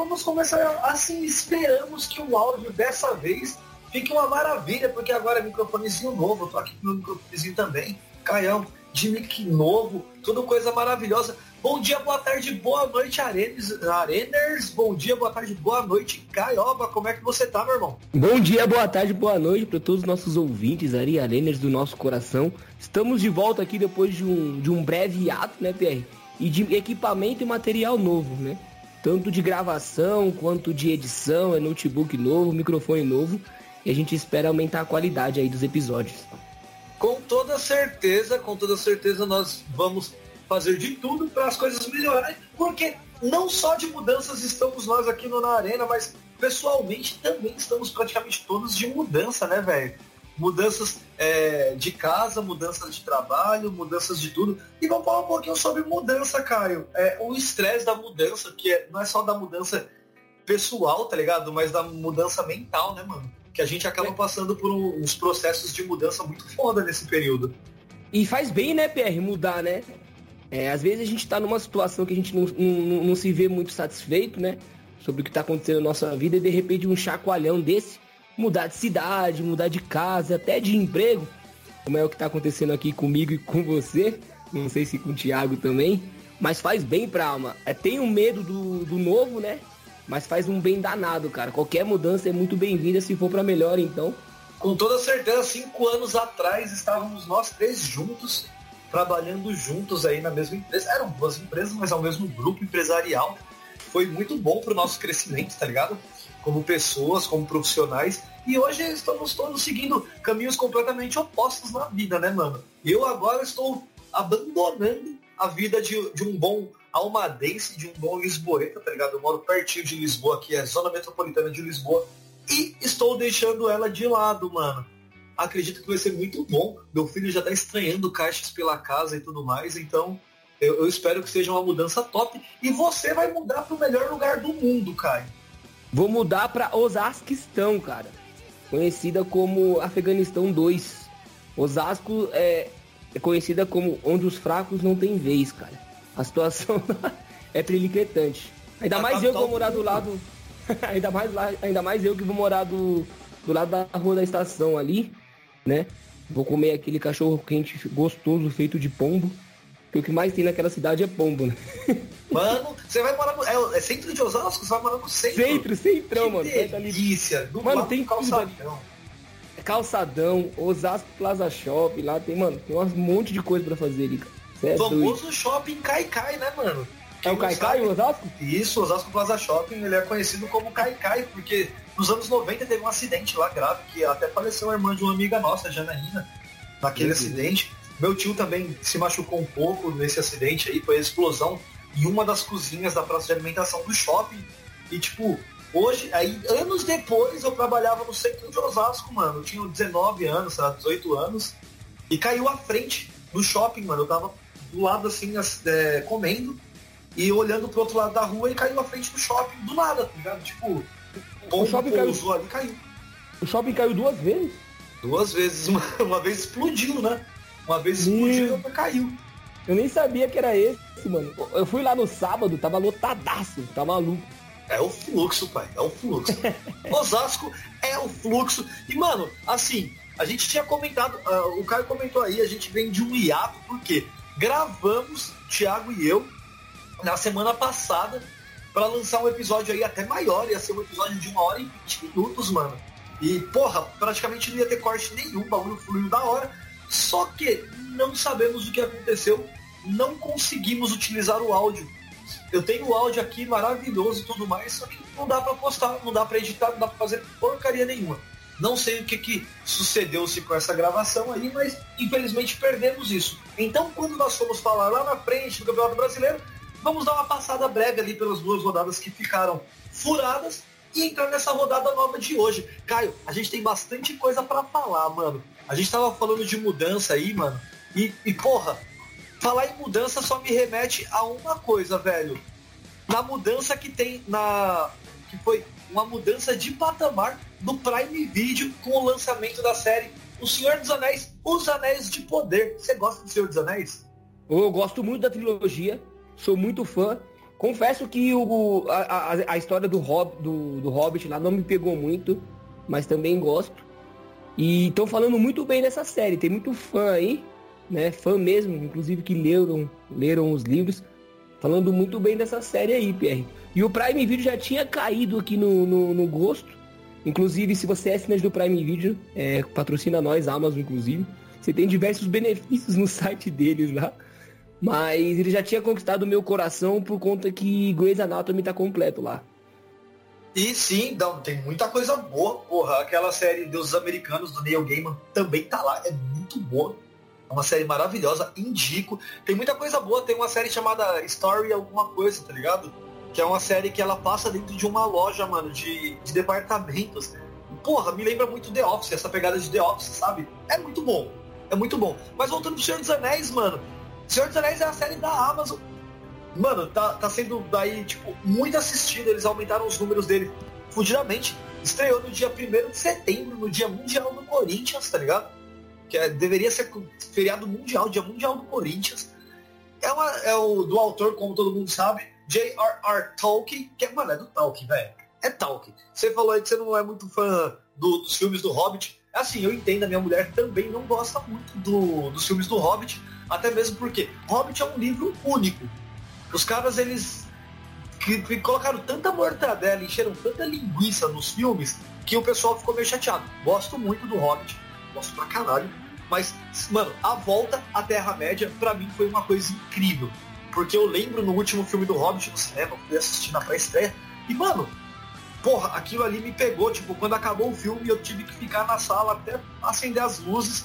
Vamos começar assim, esperamos que o áudio dessa vez fique uma maravilha, porque agora é microfonezinho novo, eu tô aqui com meu microfonezinho também, Caião, de mic novo, tudo coisa maravilhosa. Bom dia, boa tarde, boa noite, Arenes, Areners, bom dia, boa tarde, boa noite, Caioba, como é que você tá, meu irmão? Bom dia, boa tarde, boa noite para todos os nossos ouvintes, Ari Areners do nosso coração. Estamos de volta aqui depois de um, de um breve ato, né, PR? e de equipamento e material novo, né? Tanto de gravação quanto de edição, é notebook novo, microfone novo. E a gente espera aumentar a qualidade aí dos episódios. Com toda certeza, com toda certeza nós vamos fazer de tudo para as coisas melhorarem, porque não só de mudanças estamos nós aqui no Na Arena, mas pessoalmente também estamos praticamente todos de mudança, né, velho? Mudanças é, de casa, mudanças de trabalho, mudanças de tudo. E vamos falar um pouquinho sobre mudança, Caio. É, o estresse da mudança, que é, não é só da mudança pessoal, tá ligado? Mas da mudança mental, né, mano? Que a gente acaba passando por uns processos de mudança muito foda nesse período. E faz bem, né, PR, mudar, né? É, às vezes a gente tá numa situação que a gente não, não, não se vê muito satisfeito, né? Sobre o que tá acontecendo na nossa vida e de repente um chacoalhão desse mudar de cidade, mudar de casa, até de emprego, como é o que está acontecendo aqui comigo e com você, não sei se com o Thiago também, mas faz bem pra alma. É, tem um medo do, do novo, né? Mas faz um bem danado, cara. Qualquer mudança é muito bem-vinda se for para melhor, então. Com toda certeza, cinco anos atrás estávamos nós três juntos, trabalhando juntos aí na mesma empresa. Eram duas empresas, mas ao mesmo grupo empresarial. Foi muito bom pro nosso crescimento, tá ligado? Como pessoas, como profissionais. E hoje estamos todos seguindo caminhos completamente opostos na vida, né, mano? Eu agora estou abandonando a vida de, de um bom almadense, de um bom lisboeta, tá ligado? Eu moro pertinho de Lisboa, aqui é a zona metropolitana de Lisboa. E estou deixando ela de lado, mano. Acredito que vai ser muito bom. Meu filho já tá estranhando caixas pela casa e tudo mais, então eu, eu espero que seja uma mudança top. E você vai mudar para o melhor lugar do mundo, Caio. Vou mudar para Osasquistão, cara. Conhecida como Afeganistão 2. Osasco é, é conhecida como onde os fracos não têm vez, cara. A situação é prelicretante. Ainda a mais eu que vou morar do lado. ainda, mais lá, ainda mais eu que vou morar do, do lado da rua da estação ali, né? Vou comer aquele cachorro quente gostoso feito de pombo. Porque o que mais tem naquela cidade é pombo, né? Mano, você vai morar no. É, é, centro de Osasco? Você vai morar no centro? Centro, centrão, que mano. Delícia. Do mano, tem calçadão. É calçadão, Osasco Plaza Shopping, lá tem, mano, tem um monte de coisa pra fazer ali, cara. É famoso doido. shopping Caicai, né, mano? Quem é o Caicai, o Osasco? Isso, Osasco Plaza Shopping, ele é conhecido como Caicai, porque nos anos 90 teve um acidente lá grave, que até faleceu a irmã de uma amiga nossa, Janaína, naquele acidente. Meu tio também se machucou um pouco nesse acidente aí, foi a explosão em uma das cozinhas da praça de alimentação do shopping. E tipo, hoje, aí anos depois eu trabalhava no centro de Osasco, mano. Eu tinha 19 anos, sei lá, 18 anos. E caiu à frente do shopping, mano. Eu tava do lado assim, é, comendo e olhando pro outro lado da rua e caiu à frente do shopping do nada, tá ligado? Tipo, o shopping caiu. ali caiu. O shopping caiu duas vezes? Duas vezes. Uma, uma vez explodiu, né? Uma vez explodiu e outra caiu. Eu nem sabia que era esse, mano. Eu fui lá no sábado, tava lotadaço, tá maluco. É o fluxo, pai, é o fluxo. Osasco é o fluxo. E, mano, assim, a gente tinha comentado, uh, o Caio comentou aí, a gente vem de um hiato, porque gravamos, Thiago e eu, na semana passada, para lançar um episódio aí até maior, ia ser um episódio de uma hora e vinte minutos, mano. E, porra, praticamente não ia ter corte nenhum, bagulho fluiu da hora. Só que não sabemos o que aconteceu não conseguimos utilizar o áudio eu tenho o áudio aqui maravilhoso e tudo mais, só que não dá para postar, não dá para editar, não dá para fazer porcaria nenhuma. Não sei o que, que sucedeu-se com essa gravação aí, mas infelizmente perdemos isso. Então, quando nós formos falar lá na frente do Campeonato Brasileiro, vamos dar uma passada breve ali pelas duas rodadas que ficaram furadas e entrar nessa rodada nova de hoje. Caio, a gente tem bastante coisa para falar, mano. A gente tava falando de mudança aí, mano. E, e, porra, falar em mudança só me remete a uma coisa, velho. Na mudança que tem na. que foi uma mudança de patamar do Prime Video com o lançamento da série O Senhor dos Anéis, Os Anéis de Poder. Você gosta do Senhor dos Anéis? Eu gosto muito da trilogia, sou muito fã. Confesso que o, a, a, a história do, Hob, do, do Hobbit lá não me pegou muito, mas também gosto. E estão falando muito bem dessa série. Tem muito fã aí, né? Fã mesmo, inclusive que leram, leram os livros, falando muito bem dessa série aí, Pierre. E o Prime Video já tinha caído aqui no, no, no gosto. Inclusive, se você é assinante do Prime Video, é, patrocina nós, Amazon, inclusive. Você tem diversos benefícios no site deles lá. Mas ele já tinha conquistado o meu coração por conta que Grey's Anatomy tá completo lá. E sim, não, tem muita coisa boa. Porra, aquela série Deuses Americanos do Neil Gaiman também tá lá. É muito boa. É uma série maravilhosa, indico. Tem muita coisa boa. Tem uma série chamada Story alguma coisa, tá ligado? Que é uma série que ela passa dentro de uma loja, mano, de, de departamentos. Porra, me lembra muito The Office, essa pegada de The Office, sabe? É muito bom. É muito bom. Mas voltando pro Senhor dos Anéis, mano. Senhor dos Anéis é a série da Amazon. Mano, tá, tá sendo daí, tipo, muito assistido. Eles aumentaram os números dele fudidamente. Estreou no dia 1 de setembro, no dia mundial do Corinthians, tá ligado? Que é, deveria ser feriado mundial, dia mundial do Corinthians. É, uma, é o do autor, como todo mundo sabe, J.R.R. Tolkien, que é, mano, é do Tolkien, velho. É Tolkien. Você falou aí que você não é muito fã do, dos filmes do Hobbit. Assim, eu entendo, a minha mulher também não gosta muito do, dos filmes do Hobbit, até mesmo porque Hobbit é um livro único. Os caras, eles que, que colocaram tanta mortadela, encheram tanta linguiça nos filmes, que o pessoal ficou meio chateado. Gosto muito do Hobbit, gosto pra caralho. Mas, mano, a volta à Terra-média, para mim, foi uma coisa incrível. Porque eu lembro no último filme do Hobbit no cinema, fui assistir na pré-estreia, e mano, porra, aquilo ali me pegou, tipo, quando acabou o filme eu tive que ficar na sala até acender as luzes,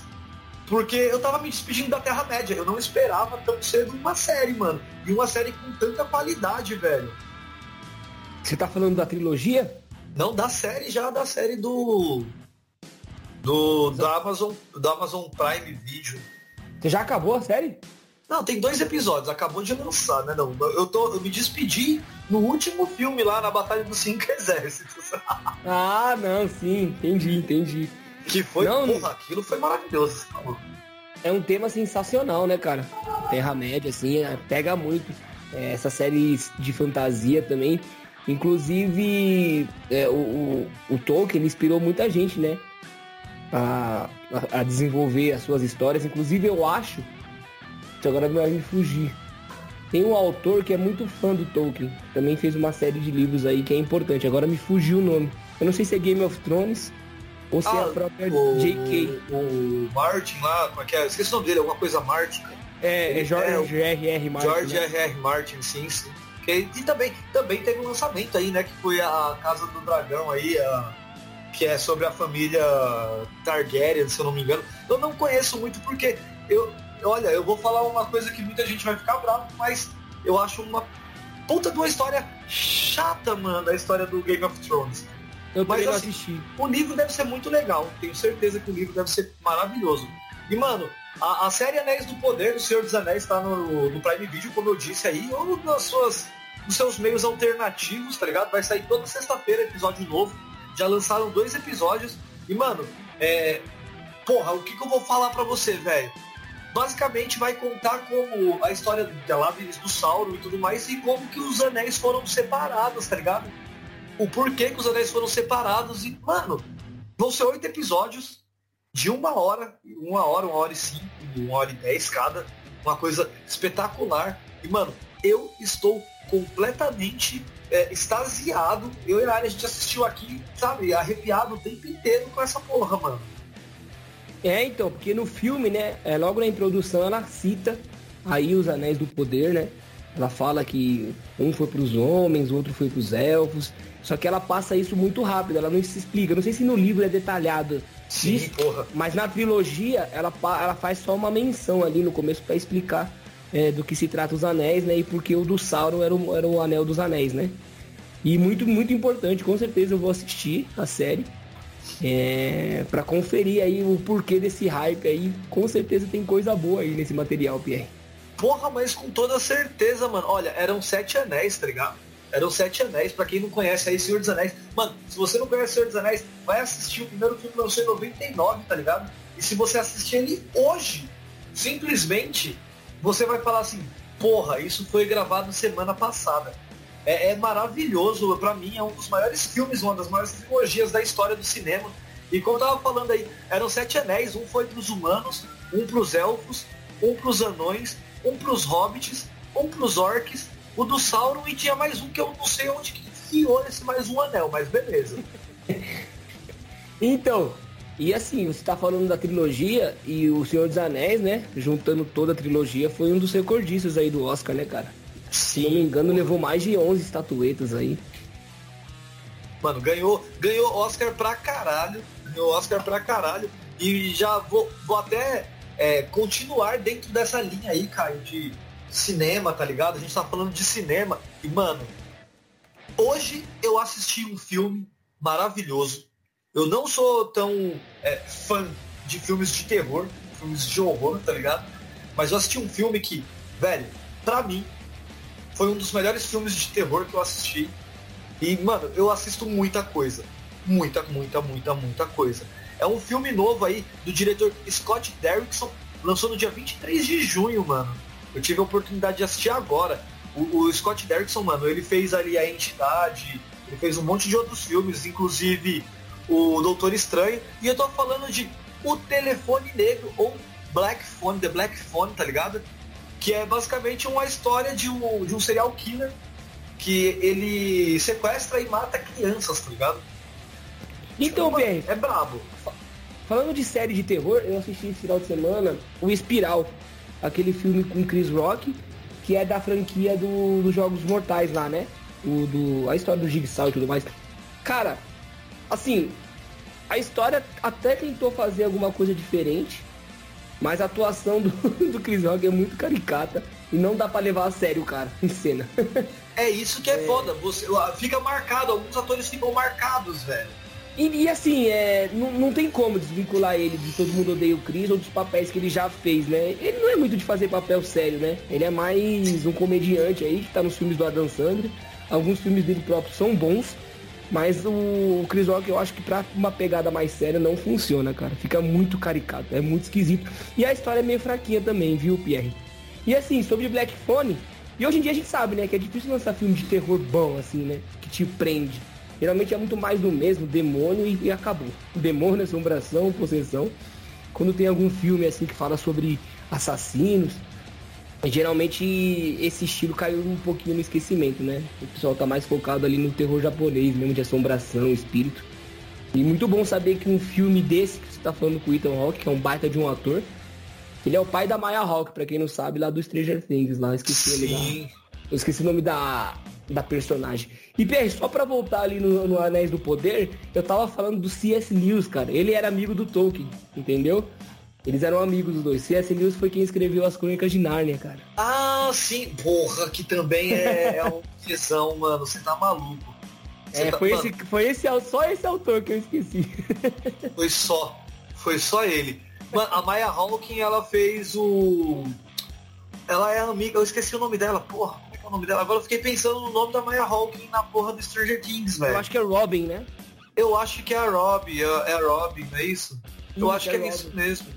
porque eu tava me despedindo da Terra-média, eu não esperava tão cedo uma série, mano. E uma série com tanta qualidade, velho. Você tá falando da trilogia? Não, da série já, da série do. Do, do Amazon, do Amazon Prime Video. Você já acabou a série? Não, tem dois episódios, acabou de lançar, né? Não, eu, tô, eu me despedi no último filme lá na Batalha dos Cinco Exércitos. ah, não, sim, entendi, entendi. Que foi, não, porra, aquilo foi maravilhoso. É um tema sensacional, né, cara? Terra-média, assim, é, pega muito. É, essas séries de fantasia também. Inclusive, é, o, o, o, Tolkien inspirou muita gente, né? A, a, a desenvolver as suas histórias. Inclusive, eu acho agora vai me fugir. Tem um autor que é muito fã do Tolkien, também fez uma série de livros aí que é importante. Agora me fugiu o nome. Eu não sei se é Game of Thrones ou se ah, é a própria o, J.K. O Martin lá, como é que é? Esqueci o nome dele, alguma coisa Martin. É, é George é, R.R. Martin. George né? R.R. Martin, sim, sim. E, e também, também teve um lançamento aí, né? Que foi a Casa do Dragão aí, a, que é sobre a família Targaryen, se eu não me engano. Eu não conheço muito porque eu, olha, eu vou falar uma coisa que muita gente vai ficar bravo, mas eu acho uma puta de uma história chata, mano, a história do Game of Thrones. Eu mas assim, assisti. o livro deve ser muito legal. Tenho certeza que o livro deve ser maravilhoso. E, mano, a, a série Anéis do Poder do Senhor dos Anéis está no, no Prime Video, como eu disse aí, ou nas suas, nos seus meios alternativos, tá ligado? Vai sair toda sexta-feira episódio novo. Já lançaram dois episódios. E, mano, é. Porra, o que, que eu vou falar pra você, velho? basicamente vai contar como a história de Galadriel, do Sauron e tudo mais, e como que os anéis foram separados, tá ligado? O porquê que os anéis foram separados e, mano, vão ser oito episódios de uma hora, uma hora, uma hora e cinco, uma hora e dez cada, uma coisa espetacular. E, mano, eu estou completamente é, extasiado. Eu e a área a gente assistiu aqui, sabe, arrepiado o tempo inteiro com essa porra, mano. É, então, porque no filme, né, é, logo na introdução ela cita aí os Anéis do Poder, né? Ela fala que um foi para os homens, o outro foi para os elfos. Só que ela passa isso muito rápido, ela não se explica. Não sei se no livro é detalhado Sim, isso, porra. mas na trilogia ela, ela faz só uma menção ali no começo para explicar é, do que se trata os anéis, né? E porque o do Sauron era o, era o anel dos anéis, né? E muito, muito importante, com certeza eu vou assistir a série. É, para conferir aí o porquê desse hype aí, com certeza tem coisa boa aí nesse material, Pierre. Porra, mas com toda certeza, mano. Olha, eram sete anéis, tá ligado? Eram Sete Anéis, para quem não conhece aí, Senhor dos Anéis. Mano, se você não conhece Senhor dos Anéis, vai assistir o primeiro filme lançou em 99, tá ligado? E se você assistir ele hoje, simplesmente, você vai falar assim, porra, isso foi gravado semana passada. É, é maravilhoso, para mim é um dos maiores filmes, uma das maiores trilogias da história do cinema. E como eu tava falando aí, eram sete anéis, um foi pros humanos, um pros elfos, um pros anões, um pros hobbits, um pros orcs o do Sauron e tinha mais um que eu não sei onde que enfiou esse mais um anel, mas beleza. então, e assim, você tá falando da trilogia e o Senhor dos Anéis, né? Juntando toda a trilogia, foi um dos recordistas aí do Oscar, né, cara? Sim, Se não me engano, levou mais de 11 estatuetas aí. Mano, ganhou, ganhou Oscar pra caralho. Ganhou Oscar pra caralho. E já vou, vou até é, continuar dentro dessa linha aí, Caio, de cinema, tá ligado? A gente tá falando de cinema. E, mano, hoje eu assisti um filme maravilhoso. Eu não sou tão é, fã de filmes de terror, filmes de horror, tá ligado? Mas eu assisti um filme que, velho, pra mim, foi um dos melhores filmes de terror que eu assisti. E, mano, eu assisto muita coisa. Muita, muita, muita, muita coisa. É um filme novo aí do diretor Scott Derrickson, lançou no dia 23 de junho, mano. Eu tive a oportunidade de assistir agora. O, o Scott Derrickson, mano, ele fez ali a entidade, ele fez um monte de outros filmes, inclusive o Doutor Estranho. E eu tô falando de O Telefone Negro, ou Black Phone, The Black Phone, tá ligado? Que é basicamente uma história de um, de um serial killer que ele sequestra e mata crianças, tá ligado? Então, bem, é brabo. Falando de série de terror, eu assisti esse final de semana o Espiral aquele filme com Chris Rock, que é da franquia do, dos Jogos Mortais lá, né? O, do, a história do Jigsaw e tudo mais. Cara, assim, a história até tentou fazer alguma coisa diferente, mas a atuação do, do Chris Rock é muito caricata e não dá para levar a sério o cara em cena. é isso que é, é foda, você fica marcado, alguns atores ficam marcados, velho. E, e, assim, é, não, não tem como desvincular ele de Todo Mundo Odeia o Chris ou dos papéis que ele já fez, né? Ele não é muito de fazer papel sério, né? Ele é mais um comediante aí que tá nos filmes do Adam Sandler. Alguns filmes dele próprio são bons, mas o, o Chris Rock eu acho que pra uma pegada mais séria não funciona, cara. Fica muito caricato, é muito esquisito. E a história é meio fraquinha também, viu, Pierre? E assim, sobre Black Phone, e hoje em dia a gente sabe, né, que é difícil lançar filme de terror bom, assim, né? Que te prende. Geralmente é muito mais do mesmo, demônio e, e acabou. Demônio, assombração, possessão. Quando tem algum filme assim que fala sobre assassinos, geralmente esse estilo caiu um pouquinho no esquecimento, né? O pessoal tá mais focado ali no terror japonês mesmo, de assombração, espírito. E muito bom saber que um filme desse que você tá falando com o Ethan Hawke, que é um baita de um ator, ele é o pai da Maya Hawke, para quem não sabe, lá do Stranger Things, lá, esqueci ele Eu esqueci o nome da da personagem. E Pierre, só pra voltar ali no, no Anéis do Poder, eu tava falando do C.S. Lewis, cara. Ele era amigo do Tolkien, entendeu? Eles eram amigos dos dois. C.S. Lewis foi quem escreveu as Crônicas de Nárnia, cara. Ah, sim. Porra, que também é, é uma visão, mano. Você tá maluco. Você é, tá, foi, esse, foi esse, só esse autor que eu esqueci. Foi só. Foi só ele. Mano, a Maya Hawking, ela fez o... Ela é amiga, eu esqueci o nome dela, porra o nome dela. Agora eu fiquei pensando no nome da Maya Hawking na porra do Stranger Things, velho. Eu acho que é Robin, né? Eu acho que é a Robin, é, é a Robin, não é isso? Eu acho que é, é isso mesmo.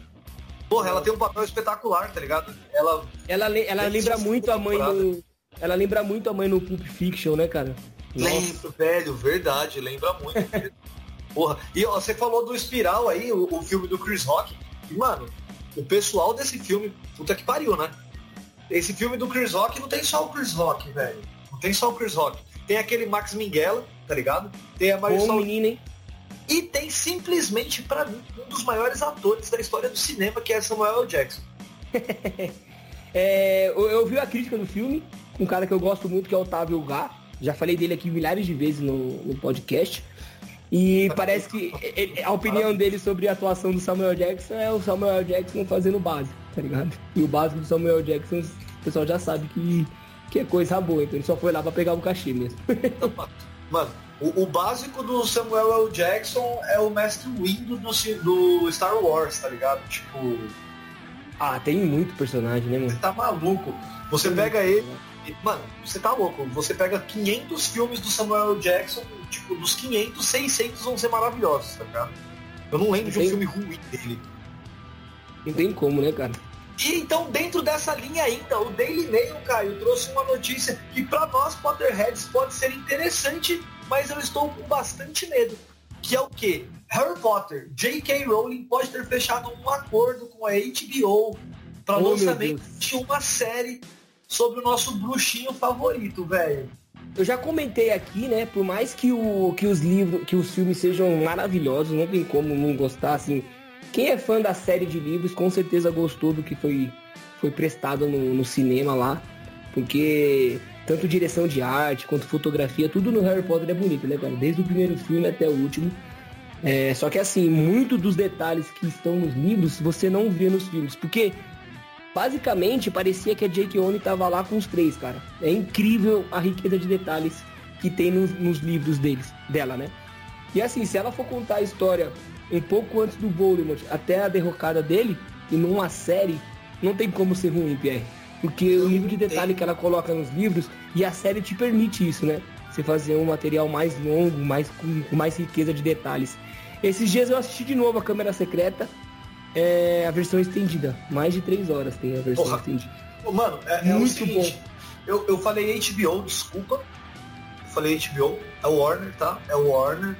Porra, ela tem um papel espetacular, tá ligado? Ela. Ela, ela lembra muito a mãe no. Ela lembra muito a mãe no Pulp Fiction, né, cara? Lembro, velho, verdade, lembra muito. Porra. E ó, você falou do Espiral aí, o, o filme do Chris Rock. E, mano, o pessoal desse filme, puta que pariu, né? Esse filme do Chris Rock não tem só o Chris Rock, velho. Não tem só o Chris Rock. Tem aquele Max Minghella, tá ligado? Tem a Marisol... Bom menino, hein? E tem simplesmente, para mim, um dos maiores atores da história do cinema, que é Samuel L. Jackson. é, eu, eu, vi a crítica do filme, um cara que eu gosto muito, que é o Otávio Gá. Já falei dele aqui milhares de vezes no, no podcast. E parece que a opinião dele sobre a atuação do Samuel Jackson é o Samuel Jackson fazendo o básico, tá ligado? E o básico do Samuel Jackson, o pessoal já sabe que, que é coisa boa, então ele só foi lá pra pegar o cachê mesmo. Mano, o, o, básico do Samuel L. Jackson é o mestre Windu do, do Star Wars, tá ligado? Tipo. Ah, tem muito personagem, né, mano? Você tá maluco. Você pega ele. Mano, você tá louco. Você pega 500 filmes do Samuel. Jackson, tipo, dos 500, 600 vão ser maravilhosos, tá ligado? Eu não lembro não de um tem... filme ruim dele. Não tem como, né, cara? E então, dentro dessa linha ainda, o Daily Mail, Caio, trouxe uma notícia que para nós Potterheads pode ser interessante, mas eu estou com bastante medo. Que é o que? Harry Potter, J.K. Rowling pode ter fechado um acordo com a HBO para oh, lançamento de uma série sobre o nosso bruxinho favorito, velho. Eu já comentei aqui, né? Por mais que, o, que os livros, que os filmes sejam maravilhosos, não tem como não gostar, assim. Quem é fã da série de livros, com certeza gostou do que foi, foi prestado no, no cinema lá. Porque tanto direção de arte quanto fotografia, tudo no Harry Potter é bonito, né, cara? Desde o primeiro filme até o último. É, só que assim, muito dos detalhes que estão nos livros você não vê nos filmes. Porque basicamente parecia que a Jake Oni tava lá com os três, cara. É incrível a riqueza de detalhes que tem nos, nos, livros deles, dela, né? E assim, se ela for contar a história um pouco antes do Voldemort até a derrocada dele, e numa série, não tem como ser ruim, Pierre. Porque o nível de detalhe que ela coloca nos livros, e a série te permite isso, né? Você fazer um material mais longo, mais com, com mais riqueza de detalhes. Esses dias eu assisti de novo a Câmera Secreta, é a versão estendida. Mais de três horas tem a versão Porra. estendida. Mano, é, é muito seguinte, bom. Eu, eu falei HBO, desculpa. Eu falei HBO, é o Warner, tá? É o Warner.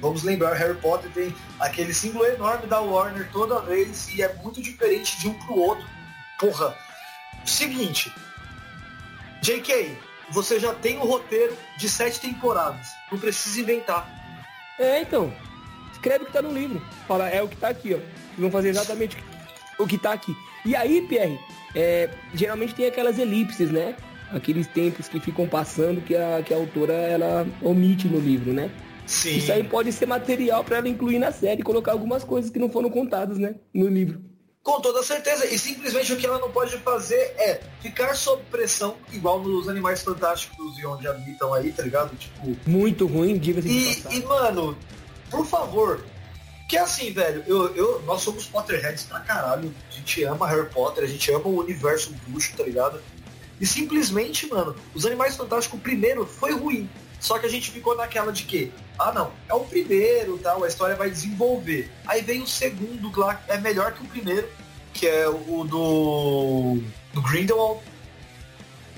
Vamos lembrar, Harry Potter tem aquele símbolo enorme da Warner toda vez e é muito diferente de um pro outro. Porra. Seguinte. JK, você já tem o roteiro de sete temporadas. Não precisa inventar. É, então. Escreve o que tá no livro. Fala, é o que tá aqui, ó vão fazer exatamente o que tá aqui. E aí, Pierre, é, geralmente tem aquelas elipses, né? Aqueles tempos que ficam passando que a, que a autora ela omite no livro, né? Sim. Isso aí pode ser material para ela incluir na série e colocar algumas coisas que não foram contadas, né? No livro. Com toda certeza. E simplesmente o que ela não pode fazer é ficar sob pressão, igual nos Animais Fantásticos e onde habitam aí, tá ligado? Tipo. Muito ruim, diga-se e, e, mano, por favor, é assim, velho, eu, eu, nós somos Potterheads pra caralho. A gente ama Harry Potter, a gente ama o universo bruxo, tá ligado? E simplesmente, mano, os Animais Fantásticos, o primeiro foi ruim. Só que a gente ficou naquela de que, ah não, é o primeiro, tal, a história vai desenvolver. Aí vem o segundo lá, é melhor que o primeiro, que é o do, do Grindelwald.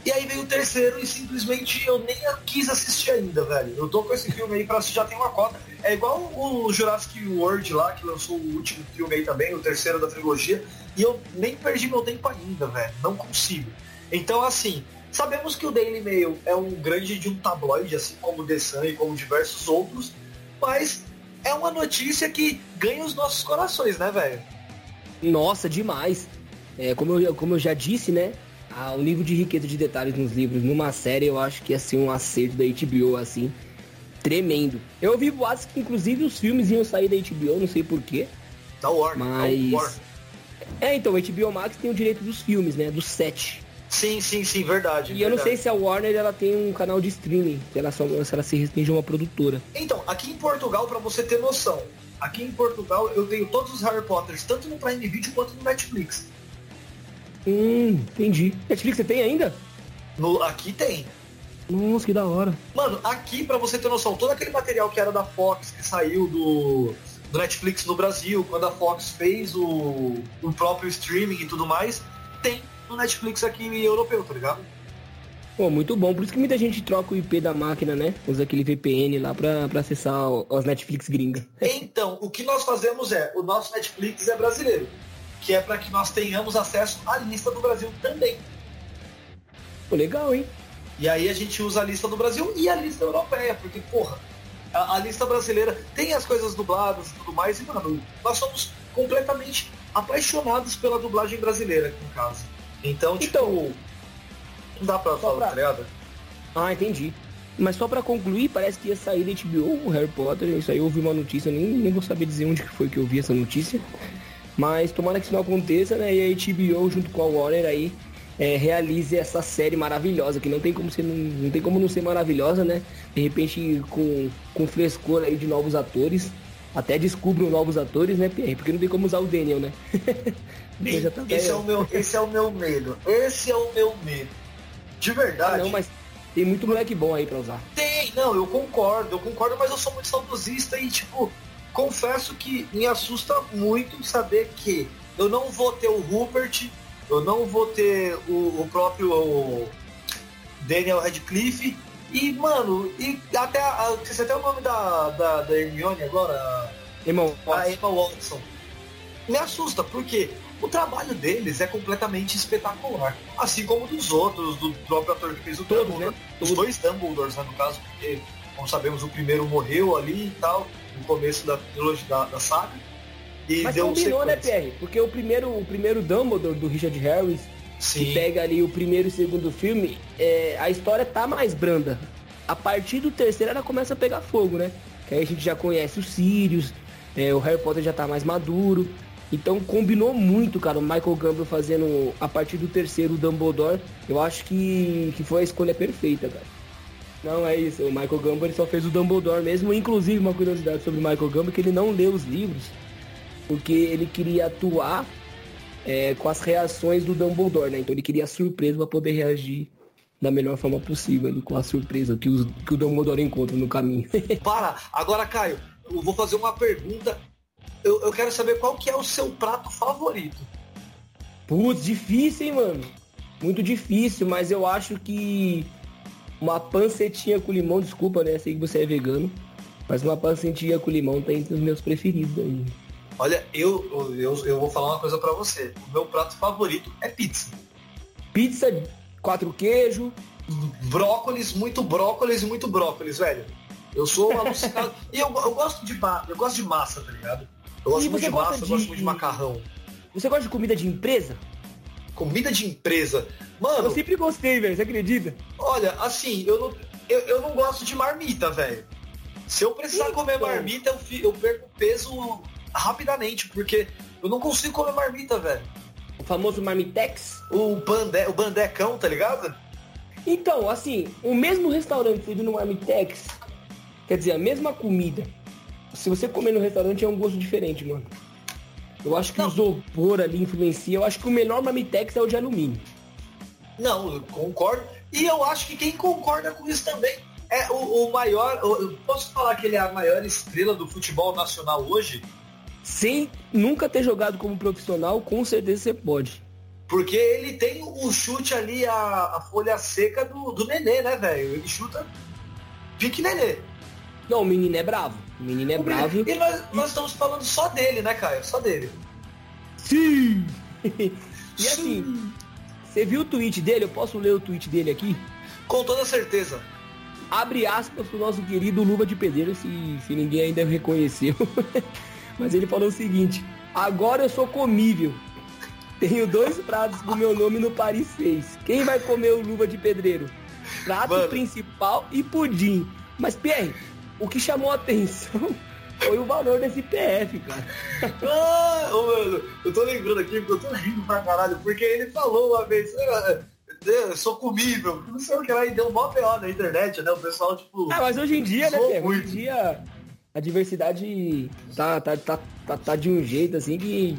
E aí veio o terceiro e simplesmente eu nem quis assistir ainda, velho. Eu tô com esse filme aí pra assistir, já tem uma cota. É igual o Jurassic World lá, que lançou o último filme aí também, o terceiro da trilogia, e eu nem perdi meu tempo ainda, velho. Não consigo. Então, assim, sabemos que o Daily Mail é um grande de um tabloide, assim como o The Sun e como diversos outros, mas é uma notícia que ganha os nossos corações, né, velho? Nossa, demais. É, como, eu, como eu já disse, né? Ah, o nível de riqueza de detalhes nos livros, numa série, eu acho que ia ser um acerto da HBO, assim tremendo. Eu ouvi boatos que inclusive os filmes iam sair da HBO, não sei porquê. Da Warner. Mas... É, então, a HBO Max tem o direito dos filmes, né? Dos sete. Sim, sim, sim, verdade. E verdade. eu não sei se a Warner ela tem um canal de streaming, se ela, só, se ela se restringe a uma produtora. Então, aqui em Portugal, para você ter noção, aqui em Portugal eu tenho todos os Harry Potters, tanto no Prime Video quanto no Netflix. Hum, entendi. Netflix você tem ainda? No, aqui tem. Nossa, que da hora. Mano, aqui, para você ter noção, todo aquele material que era da Fox, que saiu do, do Netflix no Brasil, quando a Fox fez o, o próprio streaming e tudo mais, tem no Netflix aqui europeu, tá ligado? Pô, muito bom. Por isso que muita gente troca o IP da máquina, né? Usa aquele VPN lá pra, pra acessar os Netflix gringa. Então, o que nós fazemos é, o nosso Netflix é brasileiro. Que é para que nós tenhamos acesso à lista do Brasil também. Pô, legal, hein? E aí a gente usa a lista do Brasil e a lista europeia, porque, porra, a, a lista brasileira tem as coisas dubladas e tudo mais, e, mano, nós somos completamente apaixonados pela dublagem brasileira aqui em casa. Então, tipo. Então, Não dá pra falar, pra... tá ligado? Ah, entendi. Mas só pra concluir, parece que ia sair da HBO o Harry Potter. Isso aí eu ouvi uma notícia, nem, nem vou saber dizer onde que foi que eu vi essa notícia. Mas tomara que isso não aconteça, né? E a HBO junto com a Warner aí é, realize essa série maravilhosa, que não tem como ser, não, não tem como não ser maravilhosa, né? De repente com, com frescor aí de novos atores. Até descubram novos atores, né, Pierre? Porque não tem como usar o Daniel, né? tá esse, é o meu, esse é o meu medo. Esse é o meu medo. De verdade. Ah, não, mas tem muito moleque bom aí pra usar. Tem, não, eu concordo, eu concordo, mas eu sou muito saudosista e, tipo, confesso que me assusta muito saber que eu não vou ter o Rupert, eu não vou ter o, o próprio Daniel Radcliffe. E, mano, e até, a, você até o nome da, da, da Hermione agora? Emma Watson. A Emma Watson. Me assusta, porque o trabalho deles é completamente espetacular. Assim como dos outros, do próprio ator que fez o Todos, Dumbledore. Né? Os dois Dumbledores, né, no caso, porque, como sabemos, o primeiro morreu ali e tal, no começo da trilogia da, da saga. E Mas deu combinou, um né, Pierre? Porque o primeiro, o primeiro Dumbledore do Richard Harris, Sim. que pega ali o primeiro e segundo filme, é, a história tá mais branda. A partir do terceiro ela começa a pegar fogo, né? Que aí a gente já conhece os Sirius, é, o Harry Potter já tá mais maduro. Então combinou muito, cara, o Michael Gambon fazendo a partir do terceiro o Dumbledore. Eu acho que, que foi a escolha perfeita, cara. Não, é isso. O Michael Gambon só fez o Dumbledore mesmo. Inclusive, uma curiosidade sobre o Michael Gambon que ele não leu os livros. Porque ele queria atuar é, com as reações do Dumbledore, né? Então ele queria surpresa para poder reagir da melhor forma possível ali, com a surpresa que, os, que o Dumbledore encontra no caminho. Para! Agora, Caio, eu vou fazer uma pergunta eu, eu quero saber qual que é o seu prato favorito. Putz, difícil, hein, mano? Muito difícil, mas eu acho que uma pancetinha com limão, desculpa, né? Sei que você é vegano, mas uma pancetinha com limão tá entre os meus preferidos aí. Olha, eu, eu, eu vou falar uma coisa para você. O meu prato favorito é pizza. Pizza, quatro queijo. Brócolis, muito brócolis e muito brócolis, velho. Eu sou alucinado. e eu, eu gosto de eu gosto de massa, tá ligado? Eu gosto muito de massa, de... eu gosto muito de macarrão. Você gosta de comida de empresa? Comida de empresa? Mano. Eu sempre gostei, velho, você acredita? Olha, assim, eu não, eu, eu não gosto de marmita, velho. Se eu precisar então... comer marmita, eu, eu perco peso rapidamente, porque eu não consigo comer marmita, velho. O famoso marmitex? O, bande, o bandecão, tá ligado? Então, assim, o mesmo restaurante feito no marmitex, quer dizer, a mesma comida, se você comer no restaurante é um gosto diferente, mano. Eu acho que não. o isopor ali influencia. Eu acho que o melhor Mamitex é o de alumínio. Não, eu concordo. E eu acho que quem concorda com isso também é o, o maior. Eu posso falar que ele é a maior estrela do futebol nacional hoje? Sem nunca ter jogado como profissional, com certeza você pode. Porque ele tem o chute ali, a, a folha seca do, do Nenê, né, velho? Ele chuta pique Nenê. Não, o menino é bravo. O menino é o bravo. Menino... E nós, nós estamos falando só dele, né, Caio? Só dele. Sim! e assim, você viu o tweet dele? Eu posso ler o tweet dele aqui? Com toda certeza. Abre aspas pro nosso querido Luva de Pedreiro, se, se ninguém ainda reconheceu. Mas ele falou o seguinte: agora eu sou comível. Tenho dois pratos com meu nome no Paris 6. Quem vai comer o Luva de Pedreiro? Prato Mano. principal e pudim. Mas, Pierre, o que chamou a atenção foi o valor desse PF, cara. ah, mano, eu tô lembrando aqui porque eu tô rindo pra caralho, porque ele falou uma vez, ah, eu sou comível, não sei o que lá, e deu um mó PO na internet, né? O pessoal, tipo. Ah, mas hoje em dia, né, Pierre? Hoje em dia a diversidade tá, tá, tá, tá, tá de um jeito assim que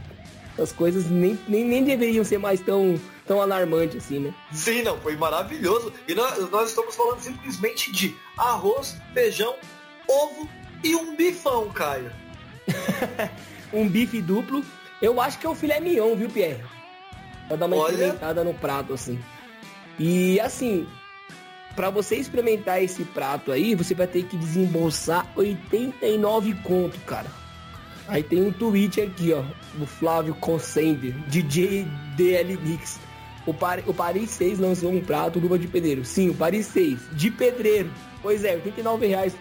as coisas nem, nem, nem deveriam ser mais tão, tão alarmantes assim, né? Sim, não, foi maravilhoso. E nós, nós estamos falando simplesmente de arroz, feijão, ovo e um bifão, Caio. um bife duplo. Eu acho que é o filé mignon, viu, Pierre? Pra dar uma Olha... experimentada no prato, assim. E assim, para você experimentar esse prato aí, você vai ter que desembolsar 89 conto, cara. Aí tem um tweet aqui, ó, do Flávio Consender, DJ DL Mix. O, Par o Paris 6 lançou um prato luva de pedreiro. Sim, o Paris 6, de pedreiro. Pois é, 89 reais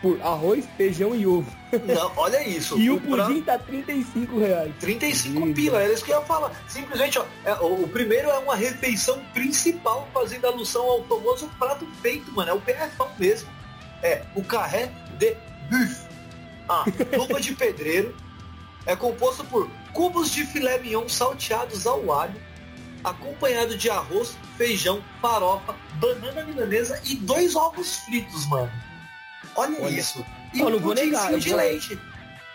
por arroz, feijão e ovo. Não, olha isso. e o, o pudim tá 35 reais. 35 pila, era isso que eu ia falar. Simplesmente, ó, é, o, o, primeiro é uma refeição principal, fazendo alusão ao famoso prato feito, mano. É o PFão mesmo. É o carré de buff. Ah, luva de pedreiro. É composto por cubos de filé mignon salteados ao alho, acompanhado de arroz, feijão, farofa, banana milanesa e dois ovos fritos, mano. Olha, Olha isso. E eu um não vou negar, de eu, leite.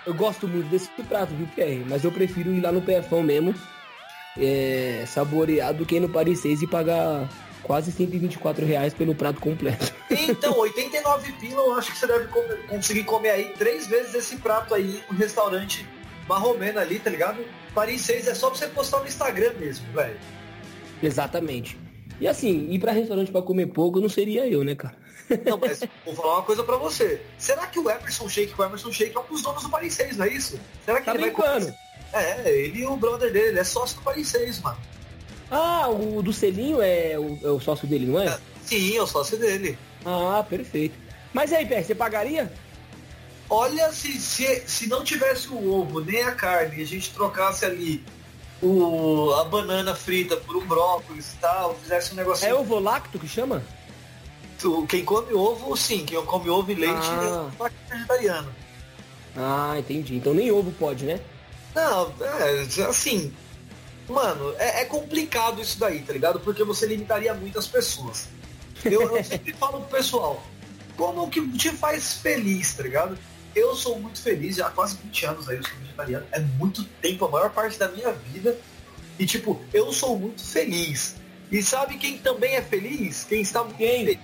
Eu gosto muito desse prato, viu, Pierre? Mas eu prefiro ir lá no PFão mesmo, é, saborear do que ir no Paris 6 e pagar quase 124 reais pelo prato completo. Então, 89 pila, eu acho que você deve comer, conseguir comer aí três vezes esse prato aí no restaurante marromeno ali, tá ligado? Paris 6 é só pra você postar no Instagram mesmo, velho. Exatamente. E assim, ir pra restaurante para comer pouco não seria eu, né, cara? Não, mas vou falar uma coisa pra você. Será que o Emerson Shake, o Emerson Shake é um dos donos do Paris 6, não é isso? Será que tá ele brincando? vai É, ele e o brother dele, ele é sócio do Paris 6, mano. Ah, o do selinho é o, é o sócio dele, não é? é? Sim, é o sócio dele. Ah, perfeito. Mas aí, Pé, você pagaria? Olha, se, se, se não tivesse o ovo nem a carne e a gente trocasse ali o, a banana frita por um brócolis e tal, fizesse um negócio. É ovo lacto que chama? Tu, quem come ovo, sim. Quem come ovo e leite ah. é vegetariano. Ah, entendi. Então nem ovo pode, né? Não, é, assim, Mano, é, é, complicado isso daí, tá ligado? Porque você limitaria muitas pessoas. Eu, eu sempre falo pro pessoal, como que te faz feliz, tá ligado? Eu sou muito feliz, já há quase 20 anos aí eu sou vegetariano. É muito tempo, a maior parte da minha vida. E tipo, eu sou muito feliz. E sabe quem também é feliz? Quem está muito quem? feliz?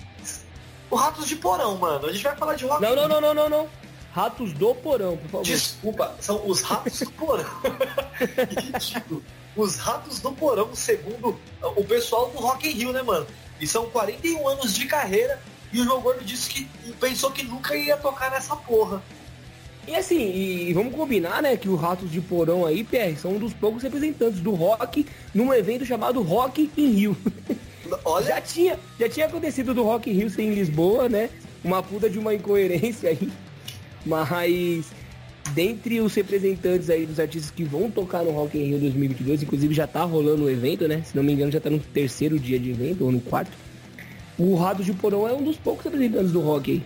O Ratos de Porão, mano. A gente vai falar de rock. Não, não, não, não, não, não. Ratos do Porão, por favor. Desculpa, são os Ratos do Porão. Ridículo os Ratos do Porão, segundo o pessoal do Rock in Rio, né, mano? E são 41 anos de carreira e o João Gordo disse que pensou que nunca ia tocar nessa porra. E assim, e vamos combinar, né, que os Ratos de Porão aí, PR, são um dos poucos representantes do rock num evento chamado Rock in Rio. Olha... Já tinha, já tinha acontecido do Rock in Rio sem Lisboa, né? Uma puta de uma incoerência aí. Mas dentre os representantes aí dos artistas que vão tocar no Rock in Rio 2022, inclusive já tá rolando o evento, né? Se não me engano, já tá no terceiro dia de evento, ou no quarto. O Rados de Porão é um dos poucos representantes do rock aí.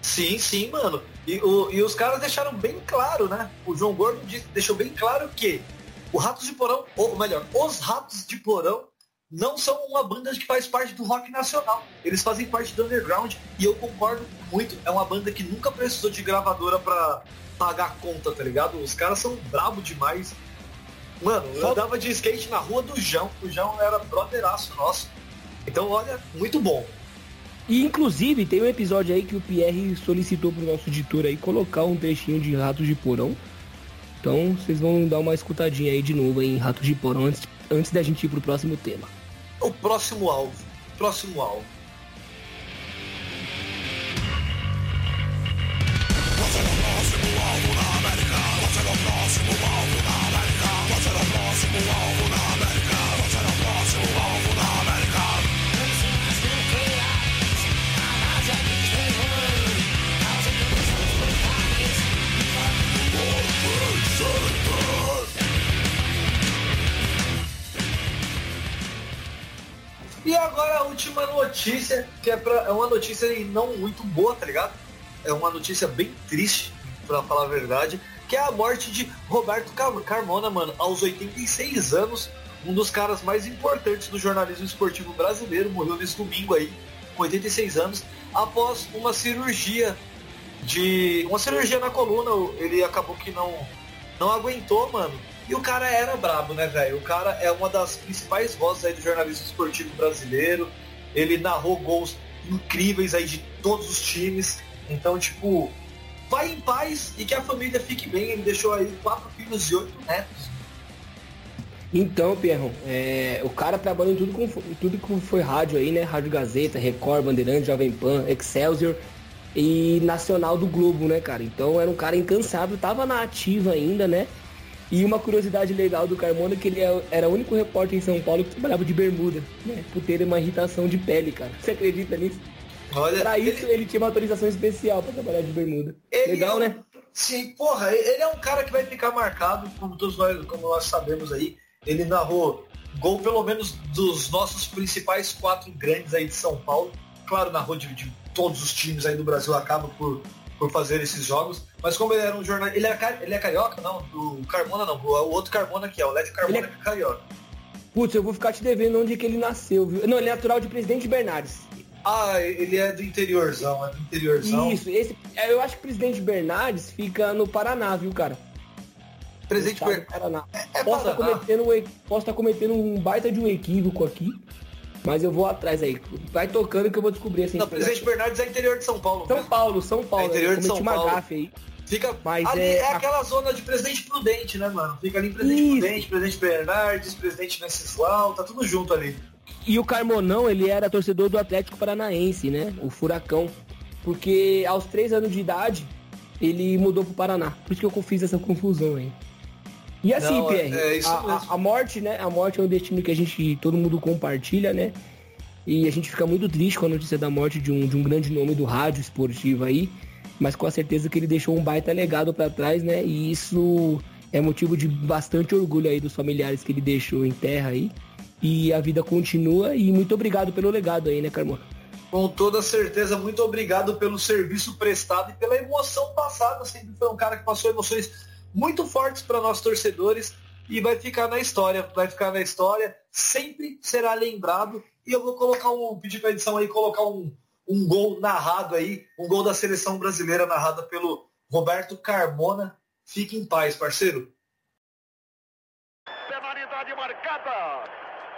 Sim, sim, mano. E, o, e os caras deixaram bem claro, né? O João Gordo deixou bem claro que o Ratos de Porão, ou melhor, os Ratos de Porão não são uma banda que faz parte do rock nacional. Eles fazem parte do underground e eu concordo muito. É uma banda que nunca precisou de gravadora para pagar a conta, tá ligado? Os caras são bravos demais. Mano, eu andava de skate na rua do João. O João era brotheraço nosso. Então, olha, muito bom. E inclusive tem um episódio aí que o Pierre solicitou pro nosso editor aí colocar um trechinho de Ratos de Porão. Então vocês vão dar uma escutadinha aí de novo em Ratos de Porão antes, antes da gente ir pro próximo tema. O próximo alvo. Próximo alvo. Notícia, que é, pra, é uma notícia não muito boa, tá ligado? É uma notícia bem triste, pra falar a verdade, que é a morte de Roberto Carmona, mano, aos 86 anos, um dos caras mais importantes do jornalismo esportivo brasileiro, morreu nesse domingo aí, com 86 anos, após uma cirurgia de. uma cirurgia na coluna, ele acabou que não, não aguentou, mano e o cara era brabo, né, velho? O cara é uma das principais vozes aí do jornalismo esportivo brasileiro. Ele narrou gols incríveis aí de todos os times. Então, tipo, vai em paz e que a família fique bem. Ele deixou aí quatro filhos e oito netos. Então, Pierro, é, o cara trabalhou em tudo, com, tudo que foi rádio aí, né? Rádio Gazeta, Record, Bandeirante, Jovem Pan, Excelsior e Nacional do Globo, né, cara? Então era um cara incansável, tava na ativa ainda, né? E uma curiosidade legal do Carmona é que ele é era o único repórter em São Paulo que trabalhava de bermuda, né? Por ter uma irritação de pele, cara. Você acredita nisso? Olha, pra isso ele... ele tinha uma autorização especial para trabalhar de bermuda. Legal, é um... né? Sim, porra, ele é um cara que vai ficar marcado, como todos nós, como nós sabemos aí. Ele narrou gol pelo menos dos nossos principais quatro grandes aí de São Paulo. Claro, narrou de, de todos os times aí do Brasil acaba por, por fazer esses jogos. Mas como ele era um jornalista. Ele, é, ele é carioca? Não, o Carmona não. O, outro Carmona aqui, é o Led Carmona é... que é carioca. Putz, eu vou ficar te devendo onde que ele nasceu, viu? Não, ele é natural de Presidente Bernardes. Ah, ele é do interiorzão, é do interiorzão. Isso, esse, é, eu acho que Presidente Bernardes fica no Paraná, viu, cara? Presidente Bernardes. É, é posso estar tá cometendo, posso tá cometendo um baita de um equívoco aqui, mas eu vou atrás aí. Vai tocando que eu vou descobrir assim. Não, Presidente Bernardes é interior de São Paulo. São Paulo, São Paulo. É interior de São Paulo. aí. Fica Mas ali é, é aquela a... zona de Presidente Prudente, né, mano? Fica ali Presidente Isso. Prudente, Presidente Bernardes, Presidente Venceslau, tá tudo junto ali. E o Carmonão, ele era torcedor do Atlético Paranaense, né? O Furacão. Porque aos três anos de idade, ele mudou pro Paraná. Por isso que eu fiz essa confusão aí. E assim, Não, Pierre, é, é a, a, morte, né? A morte é um destino que a gente, todo mundo compartilha, né? E a gente fica muito triste com a notícia da morte de um, de um grande nome do rádio esportivo aí. Mas com a certeza que ele deixou um baita legado para trás, né? E isso é motivo de bastante orgulho aí dos familiares que ele deixou em terra aí. E a vida continua e muito obrigado pelo legado aí, né, Carmona? Com toda certeza, muito obrigado pelo serviço prestado e pela emoção passada. Sempre foi um cara que passou emoções muito fortes para nós torcedores e vai ficar na história, vai ficar na história, sempre será lembrado. E eu vou colocar um, pedir para a edição aí colocar um, um gol narrado aí, um gol da seleção brasileira narrada pelo Roberto Carmona. Fique em paz, parceiro. Penalidade marcada.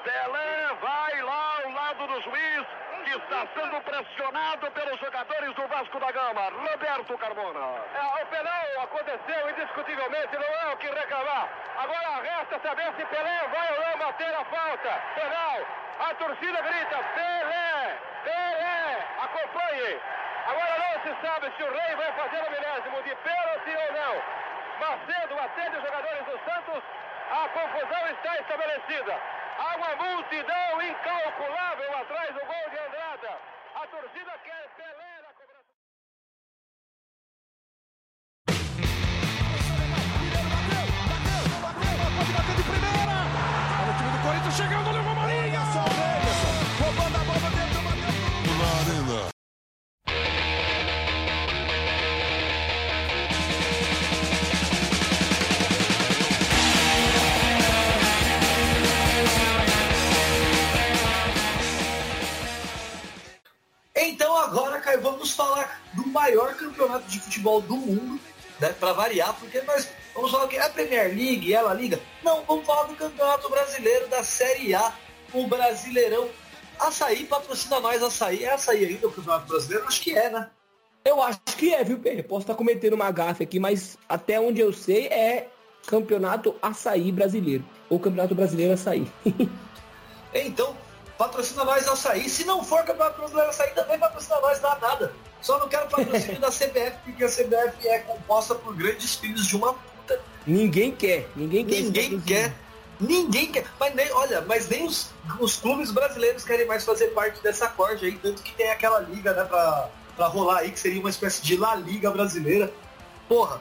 Pelé vai lá ao lado do juiz, que está sendo pressionado pelos jogadores do Vasco da Gama. Roberto Carmona. É, o penal aconteceu indiscutivelmente, não é o que reclamar. Agora resta saber se Pelé vai ou não bater a falta. Penal. A torcida grita: Pelé! Pelé! Acompanhe! Agora não se sabe se o Rei vai fazer o milésimo de pênalti ou não. Macedo atende os jogadores do Santos. A confusão está estabelecida. Há uma multidão incalculável atrás do gol de Andrada. A torcida quer de futebol do mundo, né? Para variar, porque nós vamos falar que é a Premier League, ela liga. Não, vamos falar do Campeonato Brasileiro da Série A, o Brasileirão. Açaí patrocina nós, Açaí. É Açaí ainda o Campeonato Brasileiro? Acho que é, né? Eu acho que é, viu, Pedro? Posso estar cometendo uma gafe aqui, mas até onde eu sei é Campeonato Açaí Brasileiro. Ou Campeonato Brasileiro Açaí. então, patrocina nós açaí. Se não for campeonato brasileiro açaí, também patrocina nós, dá nada. Só não quero patrocínio da CBF, porque a CBF é composta por grandes filhos de uma puta. Ninguém quer, ninguém quer. Ninguém quer. Ninguém quer. Mas nem, olha, mas nem os, os clubes brasileiros querem mais fazer parte dessa corda aí, tanto que tem aquela liga, né, pra, pra rolar aí, que seria uma espécie de La Liga brasileira. Porra,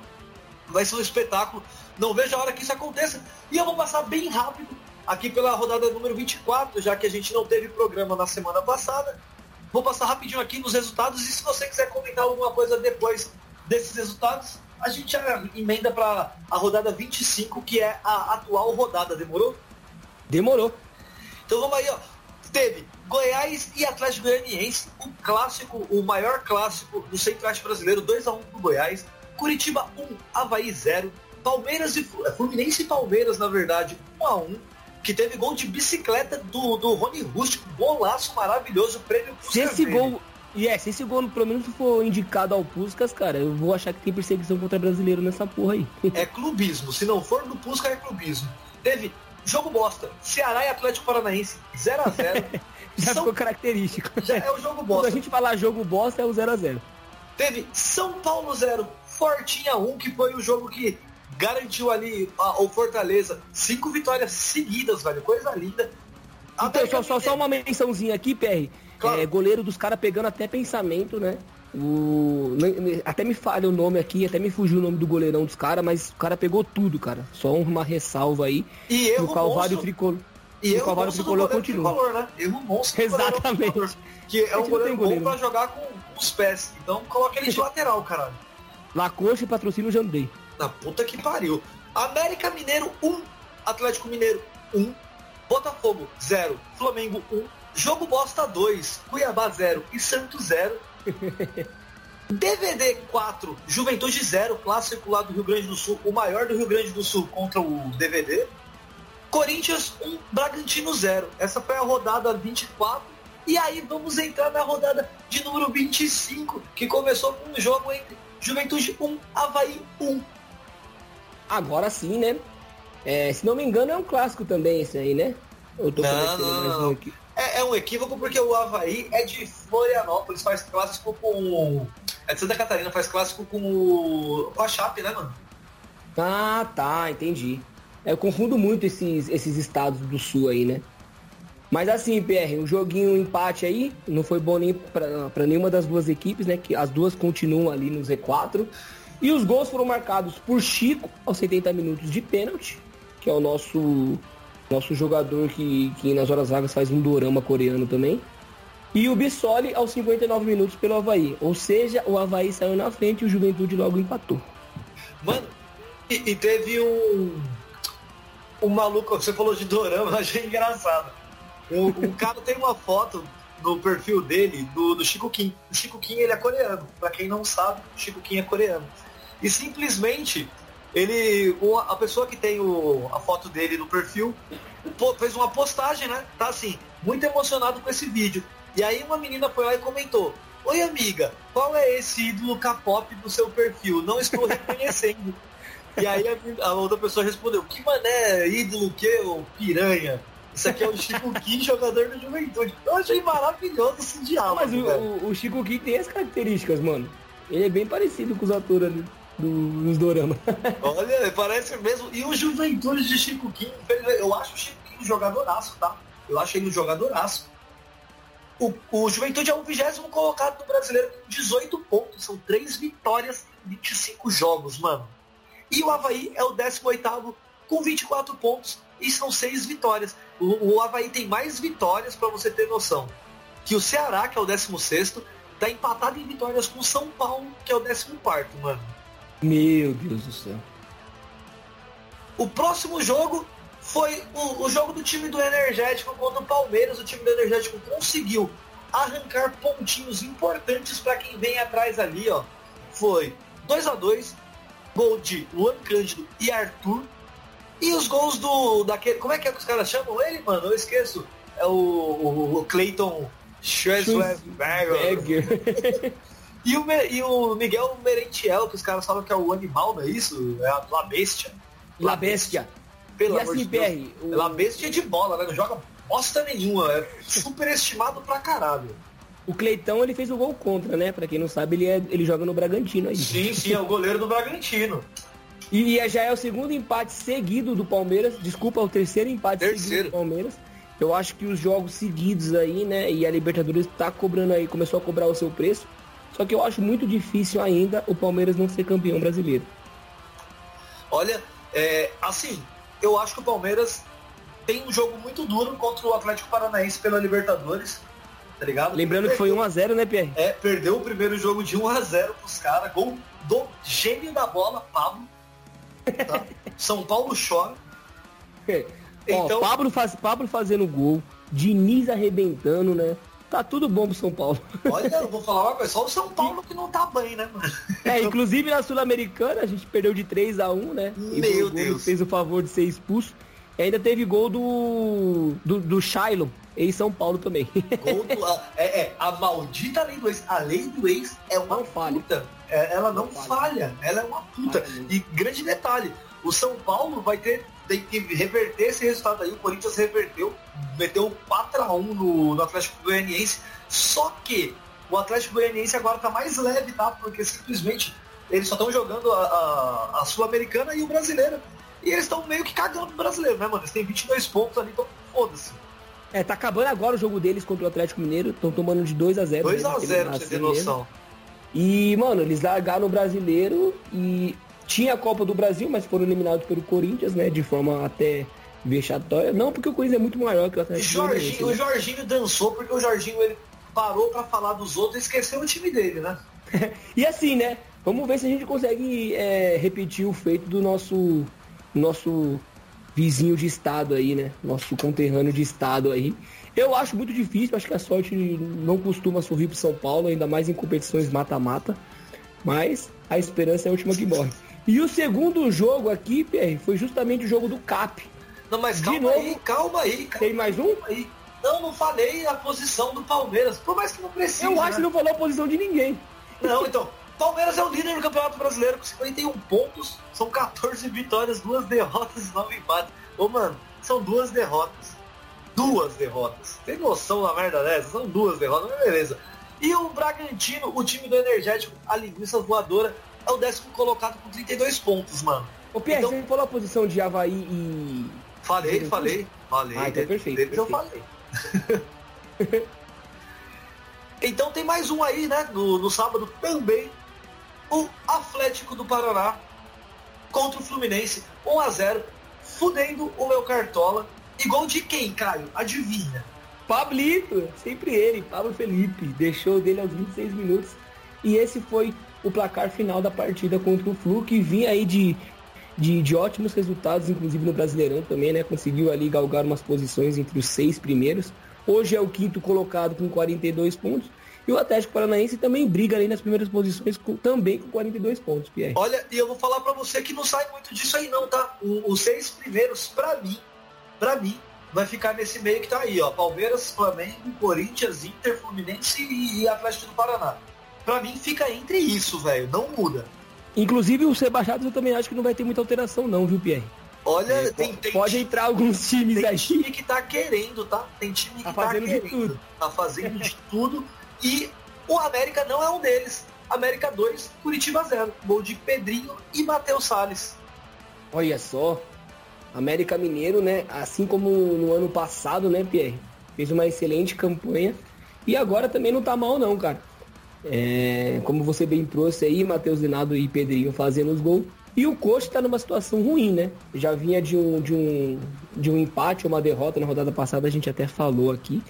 vai ser um espetáculo. Não vejo a hora que isso aconteça. E eu vou passar bem rápido aqui pela rodada número 24, já que a gente não teve programa na semana passada. Vou passar rapidinho aqui nos resultados e se você quiser comentar alguma coisa depois desses resultados, a gente já emenda para a rodada 25, que é a atual rodada. Demorou? Demorou. Então vamos aí, ó. Teve Goiás e Atlético Goianiense, o clássico, o maior clássico do Centro-Oeste brasileiro, 2x1 pro Goiás. Curitiba 1, Havaí 0. Palmeiras e Fluminense e Palmeiras, na verdade, 1x1 que teve gol de bicicleta do, do Rony Rústico, golaço maravilhoso, prêmio Se esse gol, e yeah, se esse gol pelo menos for indicado ao Puskas, cara, eu vou achar que tem perseguição contra brasileiro nessa porra aí. É clubismo, se não for no Puskas é clubismo. Teve jogo bosta, Ceará e Atlético Paranaense, 0x0. Já São... ficou característico. Já é o jogo bosta. Quando a gente falar jogo bosta, é o 0x0. Teve São Paulo 0, Fortinha 1, que foi o jogo que garantiu ali a, o Fortaleza cinco vitórias seguidas, velho. Coisa linda. Então, só, só, só uma mençãozinha aqui, PR. Claro. É, goleiro dos caras pegando até pensamento, né? O... Até me falha o nome aqui, até me fugiu o nome do goleirão dos caras, mas o cara pegou tudo, cara. Só uma ressalva aí. E erro o Calvário Tricolor. E o Calvário Tricolor continua. Tricolor, né? Erro monstro Exatamente. Que é um goleiro bom pra jogar com, com, os pés. Então coloca ele de lateral, caralho. Lacoste patrocina o Jandei. Na puta que pariu. América Mineiro 1, Atlético Mineiro 1, Botafogo 0, Flamengo 1, Jogo Bosta 2, Cuiabá 0 e Santos 0. DVD 4, Juventude 0, clássico lá do Rio Grande do Sul, o maior do Rio Grande do Sul contra o DVD. Corinthians 1, Bragantino 0. Essa foi a rodada 24. E aí vamos entrar na rodada de número 25, que começou com um jogo entre Juventude 1, Havaí 1. Agora sim, né? É, se não me engano, é um clássico também esse aí, né? Eu tô não, não, mais um aqui. É, é, um equívoco porque o Havaí é de Florianópolis, faz clássico com. É de Santa Catarina, faz clássico com, o... com a Chape, né, mano? Ah, tá, entendi. É, eu confundo muito esses, esses estados do sul aí, né? Mas assim, PR, um joguinho um empate aí, não foi bom nem para nenhuma das duas equipes, né? Que as duas continuam ali no Z4. E os gols foram marcados por Chico aos 70 minutos de pênalti, que é o nosso nosso jogador que, que nas horas vagas faz um dorama coreano também. E o Bissoli aos 59 minutos pelo Havaí. Ou seja, o Havaí saiu na frente e o Juventude logo empatou. Mano, e, e teve um. Um maluco, você falou de dorama, achei engraçado. O, o cara tem uma foto no perfil dele do, do Chico Kim. O Chico Kim ele é coreano. Pra quem não sabe, o Chico Kim é coreano. E simplesmente ele, a pessoa que tem o, a foto dele no perfil fez uma postagem, né? Tá assim, muito emocionado com esse vídeo. E aí uma menina foi lá e comentou: Oi amiga, qual é esse ídolo K-pop do seu perfil? Não estou reconhecendo. e aí a, outra pessoa respondeu: Que mané, ídolo que, ô piranha? Isso aqui é o Chico Kim, jogador da juventude. Eu achei maravilhoso esse diálogo. Mas o, o, Chico Kim tem as características, mano. Ele é bem parecido com os atores ali do, dos. Olha, parece mesmo. E o Juventude de Chico Kim, eu acho o Chico Kim um jogadoraço, tá? Eu acho ele um jogadoraço. O, o Juventude é o vigésimo colocado do brasileiro com 18 pontos. São 3 vitórias em 25 jogos, mano. E o Havaí é o 18 com 24 pontos e são 6 vitórias. O, o Havaí tem mais vitórias, para você ter noção. Que o Ceará, que é o 16, tá empatado em vitórias com o São Paulo, que é o 14, mano. Meu Deus do céu. O próximo jogo foi o, o, jogo do time do Energético contra o Palmeiras. O time do Energético conseguiu arrancar pontinhos importantes para quem vem atrás ali, ó. Foi 2 a 2 gol de Luan Cândido e Arthur. E os gols do daquele, como é que é que os caras chamam ele, mano? Eu esqueço. É o, o, o Clayton. E o, e o Miguel Merentiel, que os caras falam que é o animal, não é isso? É a La Bestia. La Bestia. Pelo e amor assim, de Deus. O... La Bestia é de bola, né? Não joga bosta nenhuma. É superestimado pra caralho. O Cleitão, ele fez o gol contra, né? Pra quem não sabe, ele, é, ele joga no Bragantino aí. Sim, sim, é o goleiro do Bragantino. E, e já é o segundo empate seguido do Palmeiras. Desculpa, é o terceiro empate terceiro. seguido do Palmeiras. Eu acho que os jogos seguidos aí, né? E a Libertadores tá cobrando aí, começou a cobrar o seu preço. Só que eu acho muito difícil ainda o Palmeiras não ser campeão brasileiro. Olha, é, assim, eu acho que o Palmeiras tem um jogo muito duro contra o Atlético Paranaense pela Libertadores. Tá ligado? Lembrando que foi 1x0, né, Pierre? É, perdeu o primeiro jogo de 1x0 pros caras. Gol do gênio da bola, Pablo. Tá? São Paulo chora. então... Ó, Pablo, faz, Pablo fazendo gol, Diniz arrebentando, né? Tá tudo bom pro São Paulo. Olha, eu vou falar uma coisa, só o São Paulo que não tá bem, né, mano? É, inclusive na Sul-Americana a gente perdeu de 3 a 1 né? Meu Deus. Fez o favor de ser expulso. E ainda teve gol do. do, do Shailon, em São Paulo também. Gol do, é, é, a maldita lei do ex. A lei do ex é uma não puta. É, ela não, não falha. falha. Ela é uma puta. E grande detalhe, o São Paulo vai ter tem que reverter esse resultado aí. O Corinthians reverteu, meteu 4x1 no, no Atlético Goianiense. Só que o Atlético Goianiense agora tá mais leve, tá? Porque simplesmente eles só estão jogando a, a, a Sul-Americana e o brasileiro. E eles estão meio que cagando pro brasileiro, né, mano? Eles têm 22 pontos ali, então foda-se. É, tá acabando agora o jogo deles contra o Atlético Mineiro. Estão tomando de 2 a 0 2 né, a 0 pra você ter noção. E, mano, eles largaram o brasileiro e tinha a Copa do Brasil, mas foram eliminados pelo Corinthians, né? De forma até vexatória. Não, porque o Corinthians é muito maior que o Atlético Jorginho, né? O Jorginho dançou porque o Jorginho ele parou pra falar dos outros e esqueceu o time dele, né? e assim, né? Vamos ver se a gente consegue é, repetir o feito do nosso nosso vizinho de estado aí, né? Nosso conterrâneo de estado aí. Eu acho muito difícil, acho que a sorte não costuma sorrir pro São Paulo, ainda mais em competições mata-mata. Mas a esperança é a última que morre. E o segundo jogo aqui, Pierre, foi justamente o jogo do CAP. Não, mas De calma novo, aí, calma aí, calma Tem mais um? aí. Não, não falei a posição do Palmeiras, por mais que não precise. Eu acho né? que não falou a posição de ninguém. Não, então, Palmeiras é o líder do Campeonato Brasileiro com 51 pontos, são 14 vitórias, duas derrotas e 9 empates. Ô, mano, são duas derrotas. Duas derrotas. Tem noção da merda dessa? São duas derrotas, mas beleza. E o Bragantino, o time do Energético, a linguiça voadora, é o décimo colocado com 32 pontos, mano. Ô Pierre, Então- você falou a posição de Havaí e. Falei, falei, falei. Ah, então deles- perfeito, deles eu perfeito. falei. então tem mais um aí, né? No, no sábado também. O Atlético do Paraná contra o Fluminense, 1 a 0 fudendo o meu cartola. E gol de quem, Caio? Adivinha? Pablito, sempre ele, Pablo Felipe, deixou dele aos 26 minutos. E esse foi o placar final da partida contra o Flu, que vinha aí de, de, de ótimos resultados, inclusive no Brasileirão também, né? Conseguiu ali galgar umas posições entre os seis primeiros. Hoje é o quinto colocado com 42 pontos. E o Atlético Paranaense também briga ali nas primeiras posições com- também com 42 pontos, Pierre. Olha, e eu vou falar pra você que não sai muito disso aí não, tá? O- os seis primeiros, pra mim, pra mim, vai ficar nesse meio que tá aí, ó. Palmeiras, Flamengo, Corinthians, Inter, Fluminense e, e Atlético do Paraná. Pra mim fica entre isso, velho. Não muda. Inclusive os rebaixados eu também acho que não vai ter muita alteração não, viu, Pierre? Olha, É, tem, po- tem, pode entrar alguns times tem aí. time que tá querendo, tá? Tem time Tá que tá, fazendo de querendo. tudo. Tá fazendo de tudo. E o América não é um deles. América 2, Curitiba 0. Gol de Pedrinho e Matheus Salles. Olha só, América Mineiro, né? Assim como no ano passado, né, Pierre? Fez uma excelente campanha. E agora também não tá mal não, cara. É, como você bem trouxe aí, Matheus Linado e Pedrinho fazendo os gols. E o Coxa tá numa situação ruim, né? Já vinha de um, de um, de um empate, uma derrota na rodada passada, a gente até falou aqui.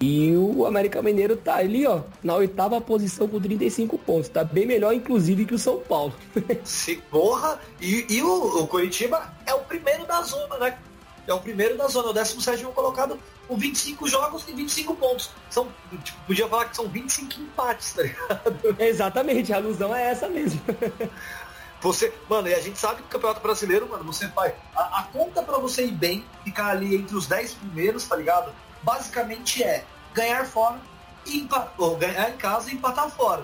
E o América Mineiro tá ali, ó, na oitava posição com 35 pontos. Tá bem melhor, inclusive, que o São Paulo. Se porra. E, e o, o Curitiba é o primeiro da zona, né? É o primeiro da zona, o 17 colocado com 25 jogos e 25 pontos. São, tipo, podia falar que são 25 empates, tá ligado? Exatamente, a alusão é essa mesmo. Você, mano, e a gente sabe que o Campeonato Brasileiro, mano, você vai. A, a conta pra você ir bem, ficar ali entre os 10 primeiros, tá ligado? Basicamente é ganhar fora empa- ou ganhar em casa e empatar fora.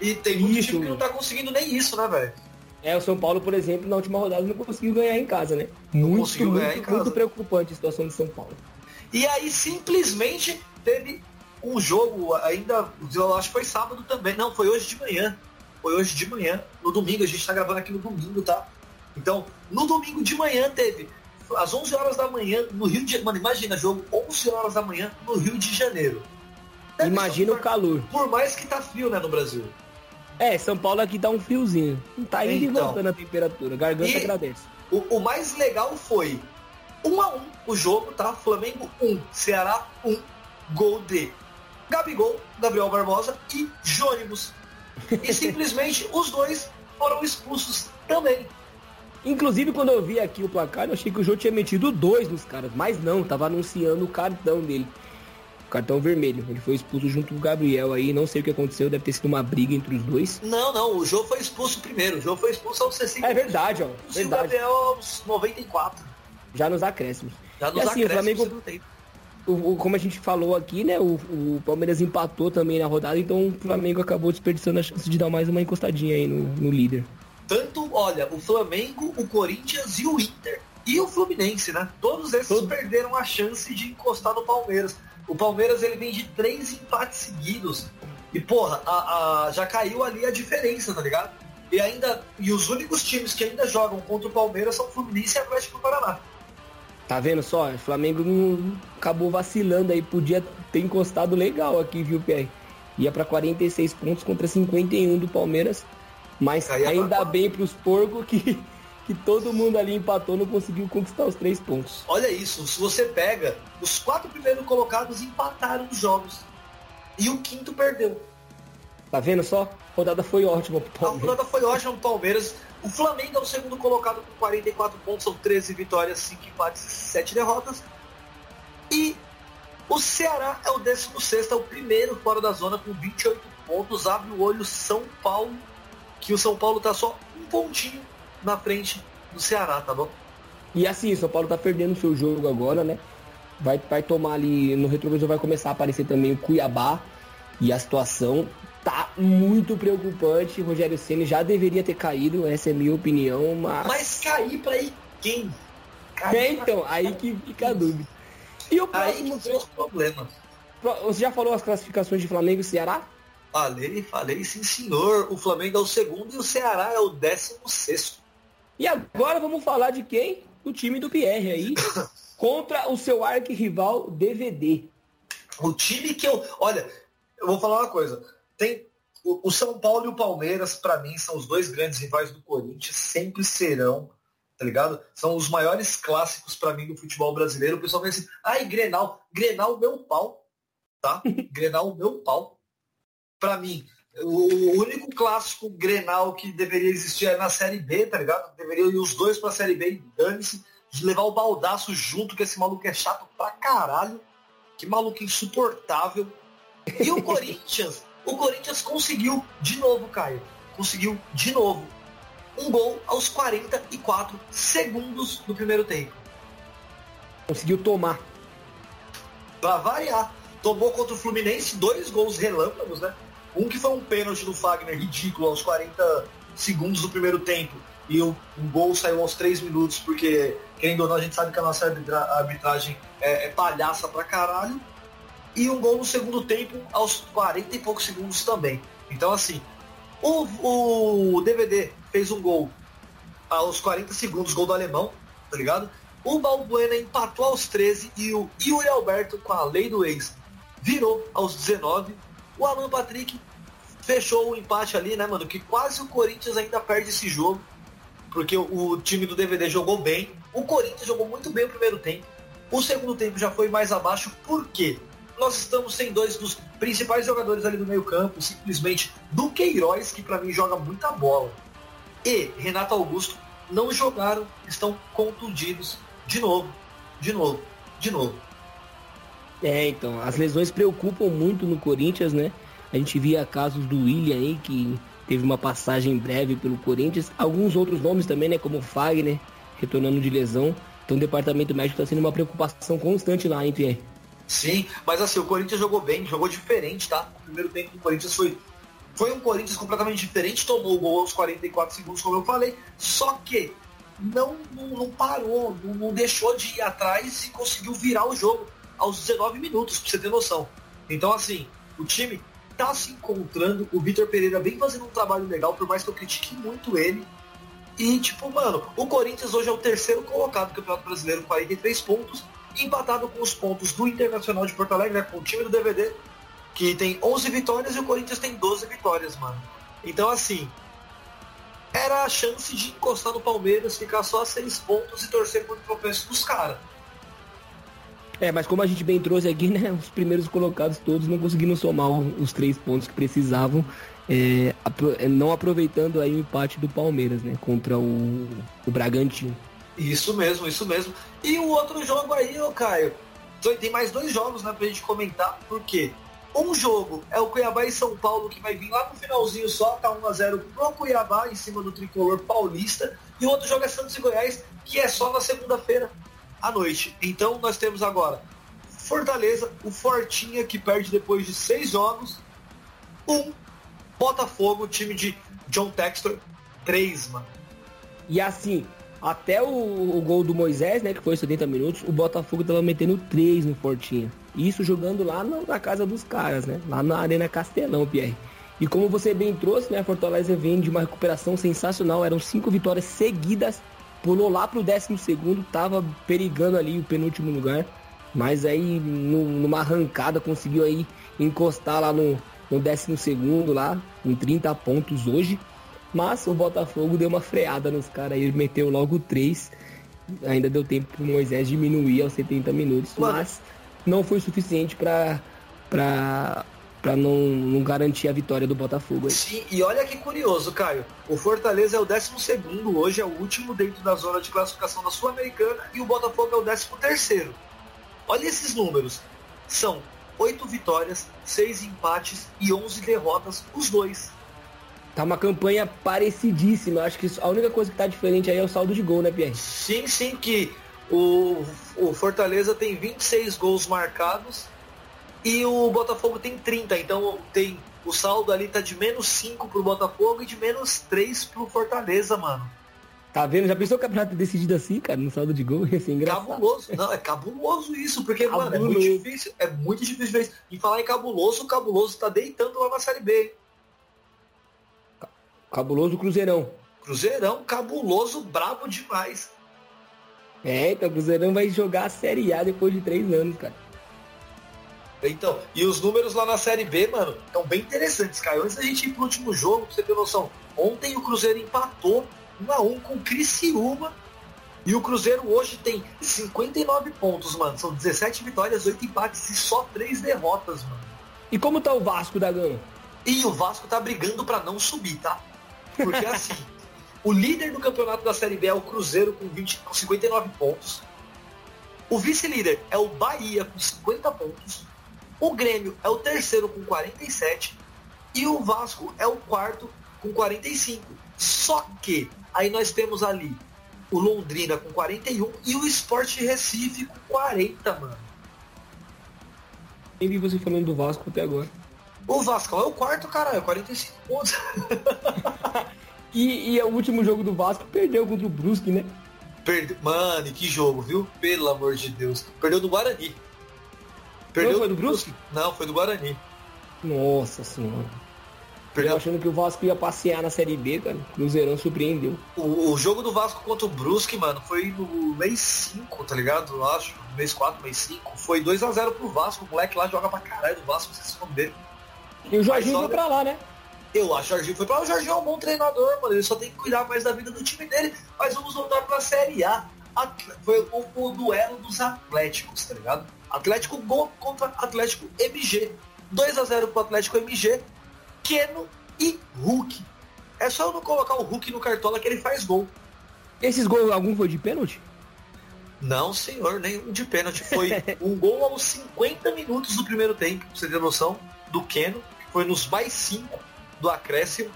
E tem muito Isso. time que não tá conseguindo nem isso, né, velho? É, o São Paulo, por exemplo, na última rodada não conseguiu ganhar em casa, né? Muito, conseguiu ganhar muito, em casa. muito preocupante a situação de São Paulo. E aí simplesmente teve um jogo ainda, eu acho que foi sábado também. Não, foi hoje de manhã. Foi hoje de manhã. No domingo, a gente tá gravando aqui no domingo, tá? Então, no domingo de manhã teve, às 11 horas da manhã, no Rio de Mano, imagina, jogo 11 horas da manhã no Rio de Janeiro. Deve Imagina o calor. Por mais que tá frio, né, no Brasil. É, São Paulo aqui dá um friozinho. Tá indo e Então. voltando a temperatura. Garganta E- agradece. O, o mais legal foi 1 a 1 o jogo, tá? Flamengo 1, Ceará 1, gol de Gabigol, Gabriel Barbosa e Jônibus. E simplesmente os dois foram expulsos também. Inclusive, quando eu vi aqui o placar, eu achei que o jogo tinha metido dois nos caras. Mas não, tava anunciando o cartão dele. O cartão vermelho. Ele foi expulso junto com o Gabriel aí. Não sei o que aconteceu, deve ter sido uma briga entre os dois. Não, não, o Jô foi expulso primeiro. O Jô foi expulso aos 60 É verdade, ó. e o. Gabriel aos 94. Já nos acréscimos. Já E nos assim, o acréscimos Flamengo do tempo. o- o- como a gente falou aqui, né? O, o Palmeiras empatou também na rodada, então o Flamengo acabou desperdiçando a chance de dar mais uma encostadinha aí no, no líder. Tanto, olha, o Flamengo, o Corinthians e o Inter. E o Fluminense, né? Todos esses Todo- perderam a chance de encostar no Palmeiras. O Palmeiras ele vem de três empates seguidos. E, porra, a- a- já caiu ali a diferença, tá ligado? E ainda. E os únicos times que ainda jogam contra o Palmeiras são o Fluminense e Atlético do Paraná. Tá vendo só? O Flamengo acabou vacilando aí, podia ter encostado legal aqui, viu, Pierre? Ia para 46 pontos contra 51 do Palmeiras. Mas ainda pra... bem pros porcos que, que todo mundo ali empatou, não conseguiu conquistar os três pontos. Olha isso, se você pega, os quatro primeiros colocados empataram os jogos. E o quinto perdeu. Tá vendo só? A rodada foi ótima pro Palmeiras. A rodada foi ótima pro Palmeiras. O Flamengo é o segundo colocado com 44 pontos, são 13 vitórias, 5 empates e 7 derrotas. E o Ceará é o 16, é o primeiro fora da zona com 28 pontos. Abre o olho São Paulo, que o São Paulo tá só um pontinho na frente do Ceará, tá bom? E assim, o São Paulo tá perdendo seu jogo agora, né? Vai, vai tomar ali, no retrovisor vai começar a aparecer também o Cuiabá. E a situação tá muito preocupante. Rogério Ceni já deveria ter caído, essa é a minha opinião, mas. Mas cair pra ir quem? Cair é, então, aí que fica a dúvida. E o próximo aí que problemas. Você já falou as classificações de Flamengo e Ceará? Falei, falei, sim senhor. O Flamengo é o segundo e o Ceará é o décimo sexto. E agora vamos falar de quem? O time do Pierre aí. contra o seu arquirrival DVD. O time que eu. Olha, eu vou falar uma coisa tem o, São Paulo e o Palmeiras, para mim, são os dois grandes rivais do Corinthians, sempre serão, tá ligado? São os maiores clássicos para mim do futebol brasileiro. O pessoal pensa assim, ai, Grenal, Grenal meu pau, tá? Grenal meu pau. Para mim, o único clássico Grenal que deveria existir é na Série B, tá ligado? Deveriam ir os dois pra Série B e dane-se, levar o baldaço junto, que esse maluco é chato pra caralho. Que maluco insuportável. E o Corinthians, o Corinthians conseguiu de novo, Caio. Conseguiu de novo um gol aos 44 segundos do primeiro tempo. Conseguiu tomar. Pra variar. Tomou contra o Fluminense dois gols relâmpagos, né? Um que foi um pênalti do Fagner ridículo aos 40 segundos do primeiro tempo. E o, um gol saiu aos 3 minutos, porque, querendo ou não, a gente sabe que a nossa arbitragem é, é palhaça pra caralho e um gol no segundo tempo aos 40 e poucos segundos também. Então, assim, o, o DVD fez um gol aos 40 segundos, gol do alemão, tá ligado? O Balbuena empatou aos 13 e o Yuri Alberto, com a lei do ex, virou aos 19. O Alan Patrick fechou o empate ali, né, mano? Que quase o Corinthians ainda perde esse jogo. Porque o, time do DVD jogou bem. O Corinthians jogou muito bem o primeiro tempo. O segundo tempo já foi mais abaixo. Por quê? nós estamos sem dois dos principais jogadores ali do meio campo, simplesmente do Queiroz, que para mim joga muita bola, e Renato Augusto não jogaram, estão contundidos de novo, de novo, de novo. É, então, as lesões preocupam muito no Corinthians, né? A gente via casos do William aí, que teve uma passagem breve pelo Corinthians. Alguns outros nomes também, né? Como Fagner, retornando de lesão. Então o departamento médico está sendo uma preocupação constante lá, hein, Pierre? Sim, mas assim, o Corinthians jogou bem, jogou diferente, tá? O primeiro tempo do Corinthians foi, foi um Corinthians completamente diferente, tomou o gol aos 44 segundos, como eu falei, só que não, não, não parou, não, não, deixou de ir atrás e conseguiu virar o jogo aos 19 minutos, pra você ter noção. Então, assim, o time tá se encontrando, o Vitor Pereira vem fazendo um trabalho legal, por mais que eu critique muito ele. E, tipo, mano, o Corinthians hoje é o terceiro colocado do Campeonato Brasileiro, 43 pontos, empatado com os pontos do Internacional de Porto Alegre, né, com o time do DVD, que tem 11 vitórias e o Corinthians tem 12 vitórias, mano. Então, assim, era a chance de encostar no Palmeiras, ficar só a 6 pontos e torcer por tropeço dos caras. É, mas como a gente bem trouxe aqui, né, os primeiros colocados todos não conseguiram somar os três pontos que precisavam, é, é, não aproveitando aí o empate do Palmeiras, né, contra o, o Bragantino. Isso mesmo, isso mesmo. E o outro jogo aí, ô Caio, tem mais dois jogos né, pra gente comentar, porque um jogo é o Cuiabá e São Paulo, que vai vir lá no finalzinho só, tá 1x0 pro Cuiabá em cima do tricolor paulista, e o outro jogo é Santos e Goiás, que é só na segunda-feira à noite. Então nós temos agora Fortaleza, o Fortinha, que perde depois de seis jogos, um Botafogo, time de John Textor, três, mano. E assim, até o, o, gol do Moisés, né, que foi 70 minutos, o Botafogo tava metendo 3 no Fortinha. Isso jogando lá na, na, casa dos caras, né? Lá na Arena Castelão, Pierre. E como você bem trouxe, né, Fortaleza vem de uma recuperação sensacional. Eram cinco vitórias seguidas pulou lá pro décimo segundo, tava perigando ali o penúltimo lugar. Mas aí, no, numa arrancada, conseguiu aí encostar lá no, no décimo segundo lá, com 30 pontos hoje. Mas o Botafogo deu uma freada nos caras aí, meteu logo 3. Ainda deu tempo pro Moisés diminuir aos 70 minutos. Mas não foi suficiente para para não, não, garantir a vitória do Botafogo. Aí. Sim, e olha que curioso, Caio. O Fortaleza é o 12 hoje é o último dentro da zona de classificação da Sul-Americana e o Botafogo é o 13 Olha esses números. São oito vitórias, seis empates e 11 derrotas, os dois. Tá uma campanha parecidíssima. Acho que a única coisa que tá diferente aí é o saldo de gol, né, Pierre? Sim, sim, que o, o Fortaleza tem 26 gols marcados e o Botafogo tem 30. Então tem o saldo ali tá de menos 5 pro Botafogo e de menos 3 pro Fortaleza, mano. Tá vendo? Já pensou o campeonato decidido assim, cara, no saldo de gol? Ia ser engraçado. Cabuloso. Não, é cabuloso isso, porque, cabuloso. mano, é muito difícil. É muito difícil ver isso. E falar em cabuloso, o cabuloso tá deitando lá na Série B. Cabuloso Cruzeirão. Cruzeirão, cabuloso, brabo demais. É, então o Cruzeirão vai jogar a Série A depois de três anos, cara. Então, e os números lá na Série B, mano, estão bem interessantes, cara. Antes da gente ir pro último jogo, pra você ter noção, ontem o Cruzeiro empatou 1 a 1 com o Criciúma. E o Cruzeiro hoje tem 59 pontos, mano. São 17 vitórias, 8 empates e só 3 derrotas, mano. E como tá o Vasco da Gama? E o Vasco tá brigando para não subir, tá? Porque assim, o líder do campeonato da Série B é o Cruzeiro com, 20, com 59 pontos. O vice-líder é o Bahia com 50 pontos. O Grêmio é o terceiro com 47. E o Vasco é o quarto com 45. Só que aí nós temos ali o Londrina com 41 e o Sport Recife com 40, mano. Nem vi você falando do Vasco até agora. O Vasco é o quarto, caralho, 45 pontos. e, e o último jogo do Vasco perdeu contra o Brusque, né? Perde... Mano, que jogo, viu? Pelo amor de Deus. Perdeu do Guarani. Perdeu Não foi do Brusque? Não, foi do Guarani. Nossa senhora. Perdeu. Eu achando que o Vasco ia passear na Série B, cara. Cruzeirão surpreendeu. O, o, jogo do Vasco contra o Brusque, mano, foi no mês 5, tá ligado? Eu acho. Mês 4, mês 5. Foi 2x0 pro Vasco. O moleque lá joga pra caralho do Vasco, vocês vão ver. E o Jorginho foi pra lá, né? Eu acho que o Jorginho foi pra lá. O Jorginho é um bom treinador, mano. Ele só tem que cuidar mais da vida do time dele. Mas vamos voltar pra Série A. Foi o, o duelo dos Atléticos, tá ligado? Atlético Gol contra Atlético MG. 2 a 0 pro Atlético MG. Keno e Hulk. É só eu não colocar o Hulk no cartola que ele faz gol. Esses gols, algum foi de pênalti? Não, senhor, nenhum de pênalti. Foi um gol aos 50 minutos do primeiro tempo, pra você ter noção, do Keno. Foi nos mais 5 do acréscimo.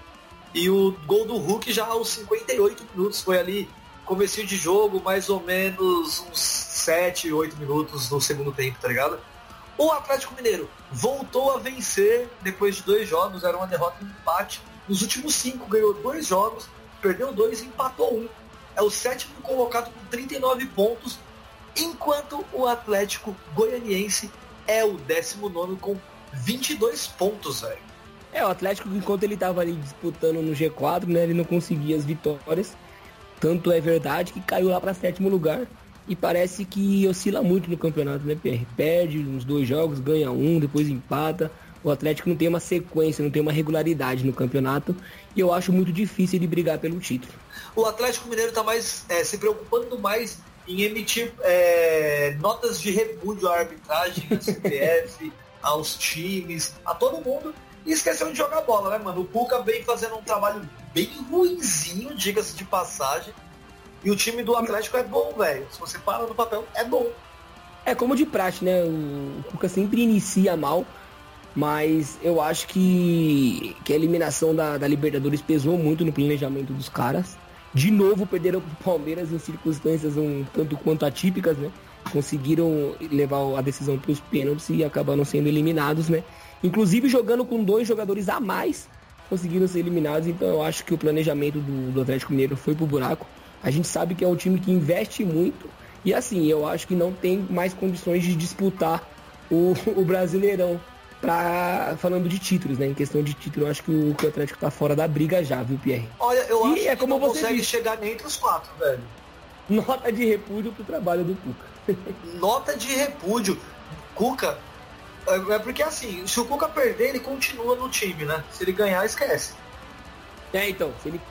E o gol do Hulk já aos 58 minutos. Foi ali, comecinho de jogo, mais ou menos uns 7, 8 minutos no segundo tempo, tá ligado? O Atlético Mineiro voltou a vencer depois de dois jogos, era uma derrota e um empate. Nos últimos cinco ganhou dois jogos, perdeu dois e empatou um. É o sétimo colocado com 39 pontos, enquanto o Atlético Goianiense é o 19 com 22 pontos, velho. É, o Atlético, enquanto ele estava ali disputando no G4, né, ele não conseguia as vitórias. Tanto é verdade que caiu lá para sétimo lugar e parece que oscila muito no campeonato, né, Pierre? Perde uns dois jogos, ganha um, depois empata. O Atlético não tem uma sequência, não tem uma regularidade no campeonato e eu acho muito difícil ele brigar pelo título. O Atlético Mineiro está mais é, se preocupando mais em emitir é, notas de repúdio à arbitragem, à CPF, aos times, a todo mundo e esqueceu de jogar bola, né, mano? O Cuca vem fazendo um trabalho bem ruinzinho, diga-se de passagem. E o time do Atlético é bom, velho. Se você para no papel, é bom. É como de praxe, né? O Cuca sempre inicia mal, mas eu acho que, que a eliminação da, da Libertadores pesou muito no planejamento dos caras. De novo perderam pro Palmeiras em circunstâncias um tanto quanto atípicas, né? Conseguiram levar a decisão para os pênaltis e acabaram sendo eliminados, né? Inclusive jogando com dois jogadores a mais, conseguiram ser eliminados. Então eu acho que o planejamento do, do Atlético Mineiro foi pro buraco. A gente sabe que é um time que investe muito e assim, eu acho que não tem mais condições de disputar o, o Brasileirão. Pra, falando de títulos, né? Em questão de título, eu acho que o, que o Atlético tá fora da briga já, viu, Pierre? Olha, eu e acho é que como não você consegue disse. chegar nem entre os quatro, velho. Nota de repúdio pro trabalho do Cuca. Nota de repúdio. Cuca, é, é porque assim, se o Cuca perder, ele continua no time, né? Se ele ganhar, esquece. É, então, se ele.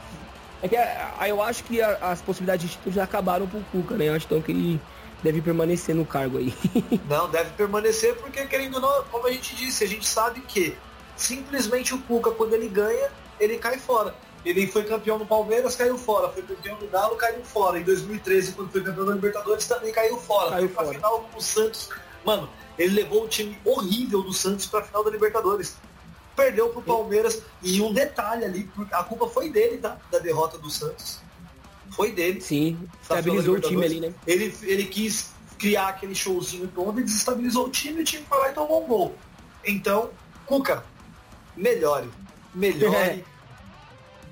É que aí eu acho que as possibilidades de título já acabaram pro Cuca, né? Eu acho então que ele deve permanecer no cargo aí. não, deve permanecer porque, querendo ou não, como a gente disse, a gente sabe que simplesmente o Cuca, quando ele ganha, ele cai fora. Ele foi campeão no Palmeiras, caiu fora. Foi campeão no Galo, caiu fora. Em 2013, quando foi campeão da Libertadores, também caiu fora. Caiu foi pra fora. final com o Santos. Mano, ele levou o time horrível do Santos pra final da Libertadores. Perdeu pro Palmeiras. E um detalhe ali, a culpa foi dele, tá? Da derrota do Santos. Foi dele. Sim, estabilizou o time ali, né? Ele, ele quis criar aquele showzinho todo e desestabilizou o time e o time foi lá e tomou um gol. Então, Cuca, melhore. Melhore.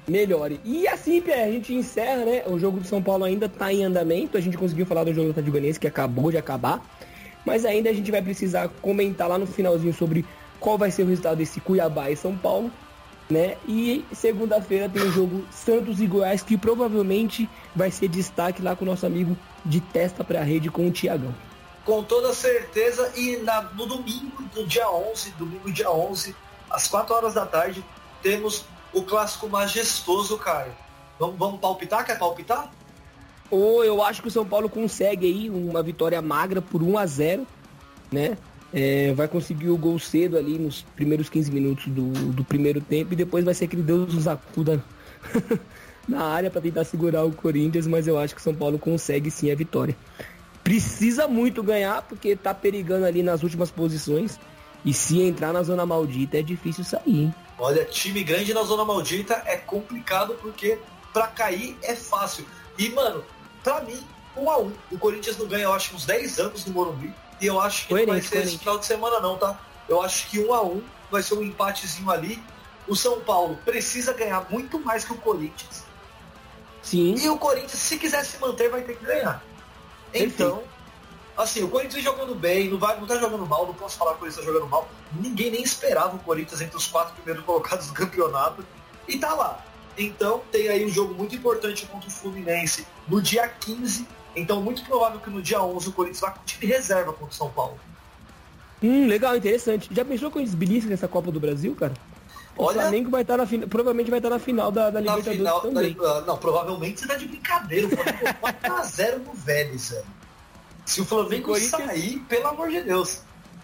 Melhore. E assim, Pierre, a gente encerra, né? O jogo do São Paulo ainda está em andamento. A gente conseguiu falar do jogo do Atlético Goianiense que acabou de acabar. Mas ainda a gente vai precisar comentar lá no finalzinho sobre qual vai ser o resultado desse Cuiabá e São Paulo. Né? E segunda-feira tem o jogo Santos e Goiás, que provavelmente vai ser destaque lá com o nosso amigo de testa para a rede com o Tiagão. Com toda certeza. E na, no domingo, do dia 11, domingo dia 11, às 4 horas da tarde, temos o clássico majestoso, Caio. Vamos, vamos palpitar? Quer palpitar? Ou eu acho que o São Paulo consegue aí uma vitória magra por 1 a 0 né? É, vai conseguir o gol cedo ali nos primeiros 15 minutos do, do primeiro tempo e depois vai ser aquele Deus nos acuda na área para tentar segurar o Corinthians, mas eu acho que o São Paulo consegue sim a vitória. Precisa muito ganhar porque tá perigando ali nas últimas posições e se entrar na zona maldita é difícil sair, hein? Olha, time grande na zona maldita é complicado porque para cair é fácil. E, mano, pra mim, um a um. O Corinthians não ganha, eu acho, uns 10 anos no Morumbi. E eu acho que não vai ser esse final de semana, não, tá? Eu acho que um a um vai ser um empatezinho ali. O São Paulo precisa ganhar muito mais que o Corinthians. Sim. E o Corinthians, se quiser se manter, vai ter que ganhar. Então, assim, o Corinthians jogando bem, não, vai, não tá jogando mal, não posso falar que o Corinthians tá jogando mal. Ninguém nem esperava o Corinthians entre os quatro primeiros colocados do campeonato. E tá lá. Então tem aí um jogo muito importante contra o Fluminense no dia 15. Então muito provável que no dia 11 o Corinthians vá com time reserva contra o São Paulo. Hum, legal, interessante. Já pensou com eles belisca nessa Copa do Brasil, cara? O Olha, Flamengo vai estar na final, provavelmente vai estar na final da, da Libertadores final, também. Da, não, provavelmente você tá de brincadeira. O Flamengo 4x0 no Vélez, velho. Se o Flamengo sair, pelo amor de Deus.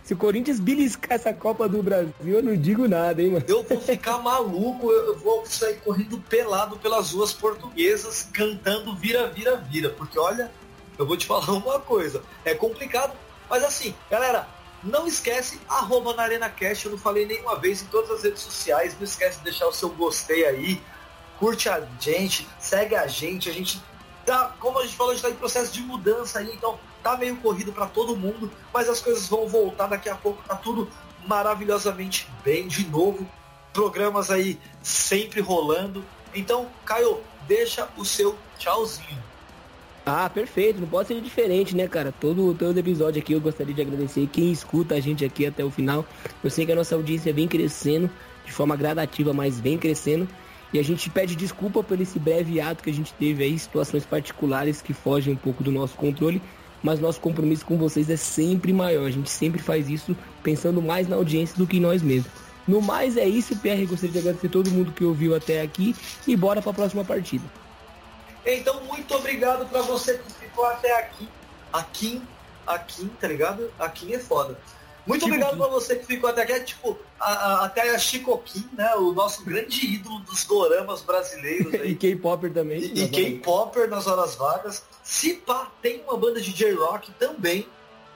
Se o Corinthians beliscar essa Copa do Brasil, eu não digo nada, hein, mano? Eu vou ficar maluco, eu vou sair correndo pelado pelas ruas portuguesas, cantando vira, vira, vira. Porque olha, eu vou te falar uma coisa, é complicado, mas assim, galera, não esquece, arroba na Arena Cast, eu não falei nenhuma vez em todas as redes sociais, não esquece de deixar o seu gostei aí, curte a gente, segue a gente, a gente tá, como a gente falou, a gente tá em processo de mudança aí, então tá meio corrido para todo mundo, mas as coisas vão voltar daqui a pouco, tá tudo maravilhosamente bem de novo. Programas aí sempre rolando. Então, Caio, deixa o seu tchauzinho. Ah, perfeito, não pode ser diferente, né, cara? Todo, todo episódio aqui eu gostaria de agradecer quem escuta a gente aqui até o final. Eu sei que a nossa audiência vem crescendo de forma gradativa, mas vem crescendo. E a gente pede desculpa por esse breve ato que a gente teve aí, situações particulares que fogem um pouco do nosso controle mas nosso compromisso com vocês é sempre maior. A gente sempre faz isso pensando mais na audiência do que em nós mesmos. No mais é isso, PR. Gostaria de agradecer todo mundo que ouviu até aqui e bora para a próxima partida. Então, muito obrigado para você que ficou até aqui. Aqui, aqui, tá ligado? Aqui é foda. Muito Chico obrigado para você que ficou até aqui. É, tipo, a, a, até a Chico Kim, né? O nosso grande ídolo dos doramas brasileiros. Aí. e K-Popper também. E, e K-Popper nas horas vagas. Se pá, tem uma banda de J-Rock também.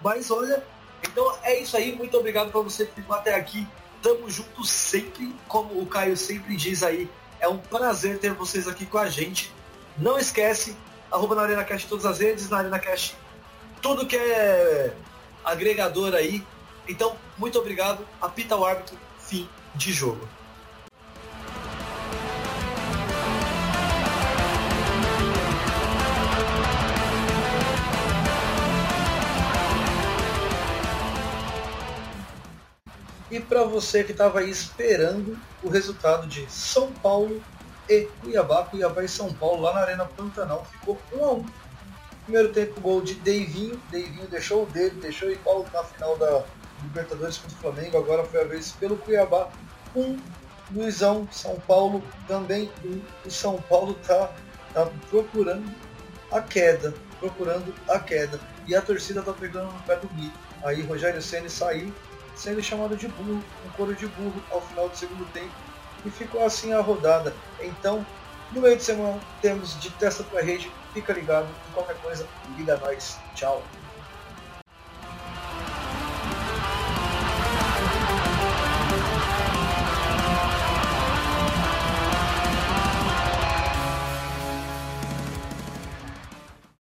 Mas olha, então é isso aí. Muito obrigado para você que ficou até aqui. Tamo junto sempre, como o Caio sempre diz aí. É um prazer ter vocês aqui com a gente. Não esquece, arroba na Arena Cash todas as redes, na Arena Cash tudo que é agregador aí, então, muito obrigado. Apita o árbitro. Fim de jogo. E para você que estava aí esperando o resultado de São Paulo e Cuiabá, Cuiabá e São Paulo lá na Arena Pantanal ficou 1 a 1. Primeiro tempo, gol de Deivinho. Deivinho deixou o dele, deixou igual na final da Libertadores contra o Flamengo. Agora foi a vez pelo Cuiabá. Um Luizão, São Paulo também. Um. O São Paulo tá, tá procurando a queda. Procurando a queda. E a torcida tá pegando no pé do Gui. Aí Rogério Senna saiu sendo chamado de burro, um coro de burro ao final do segundo tempo. E ficou assim a rodada. Então, no meio de semana temos de testa para rede. Fica ligado. Qualquer coisa, liga nós. Tchau.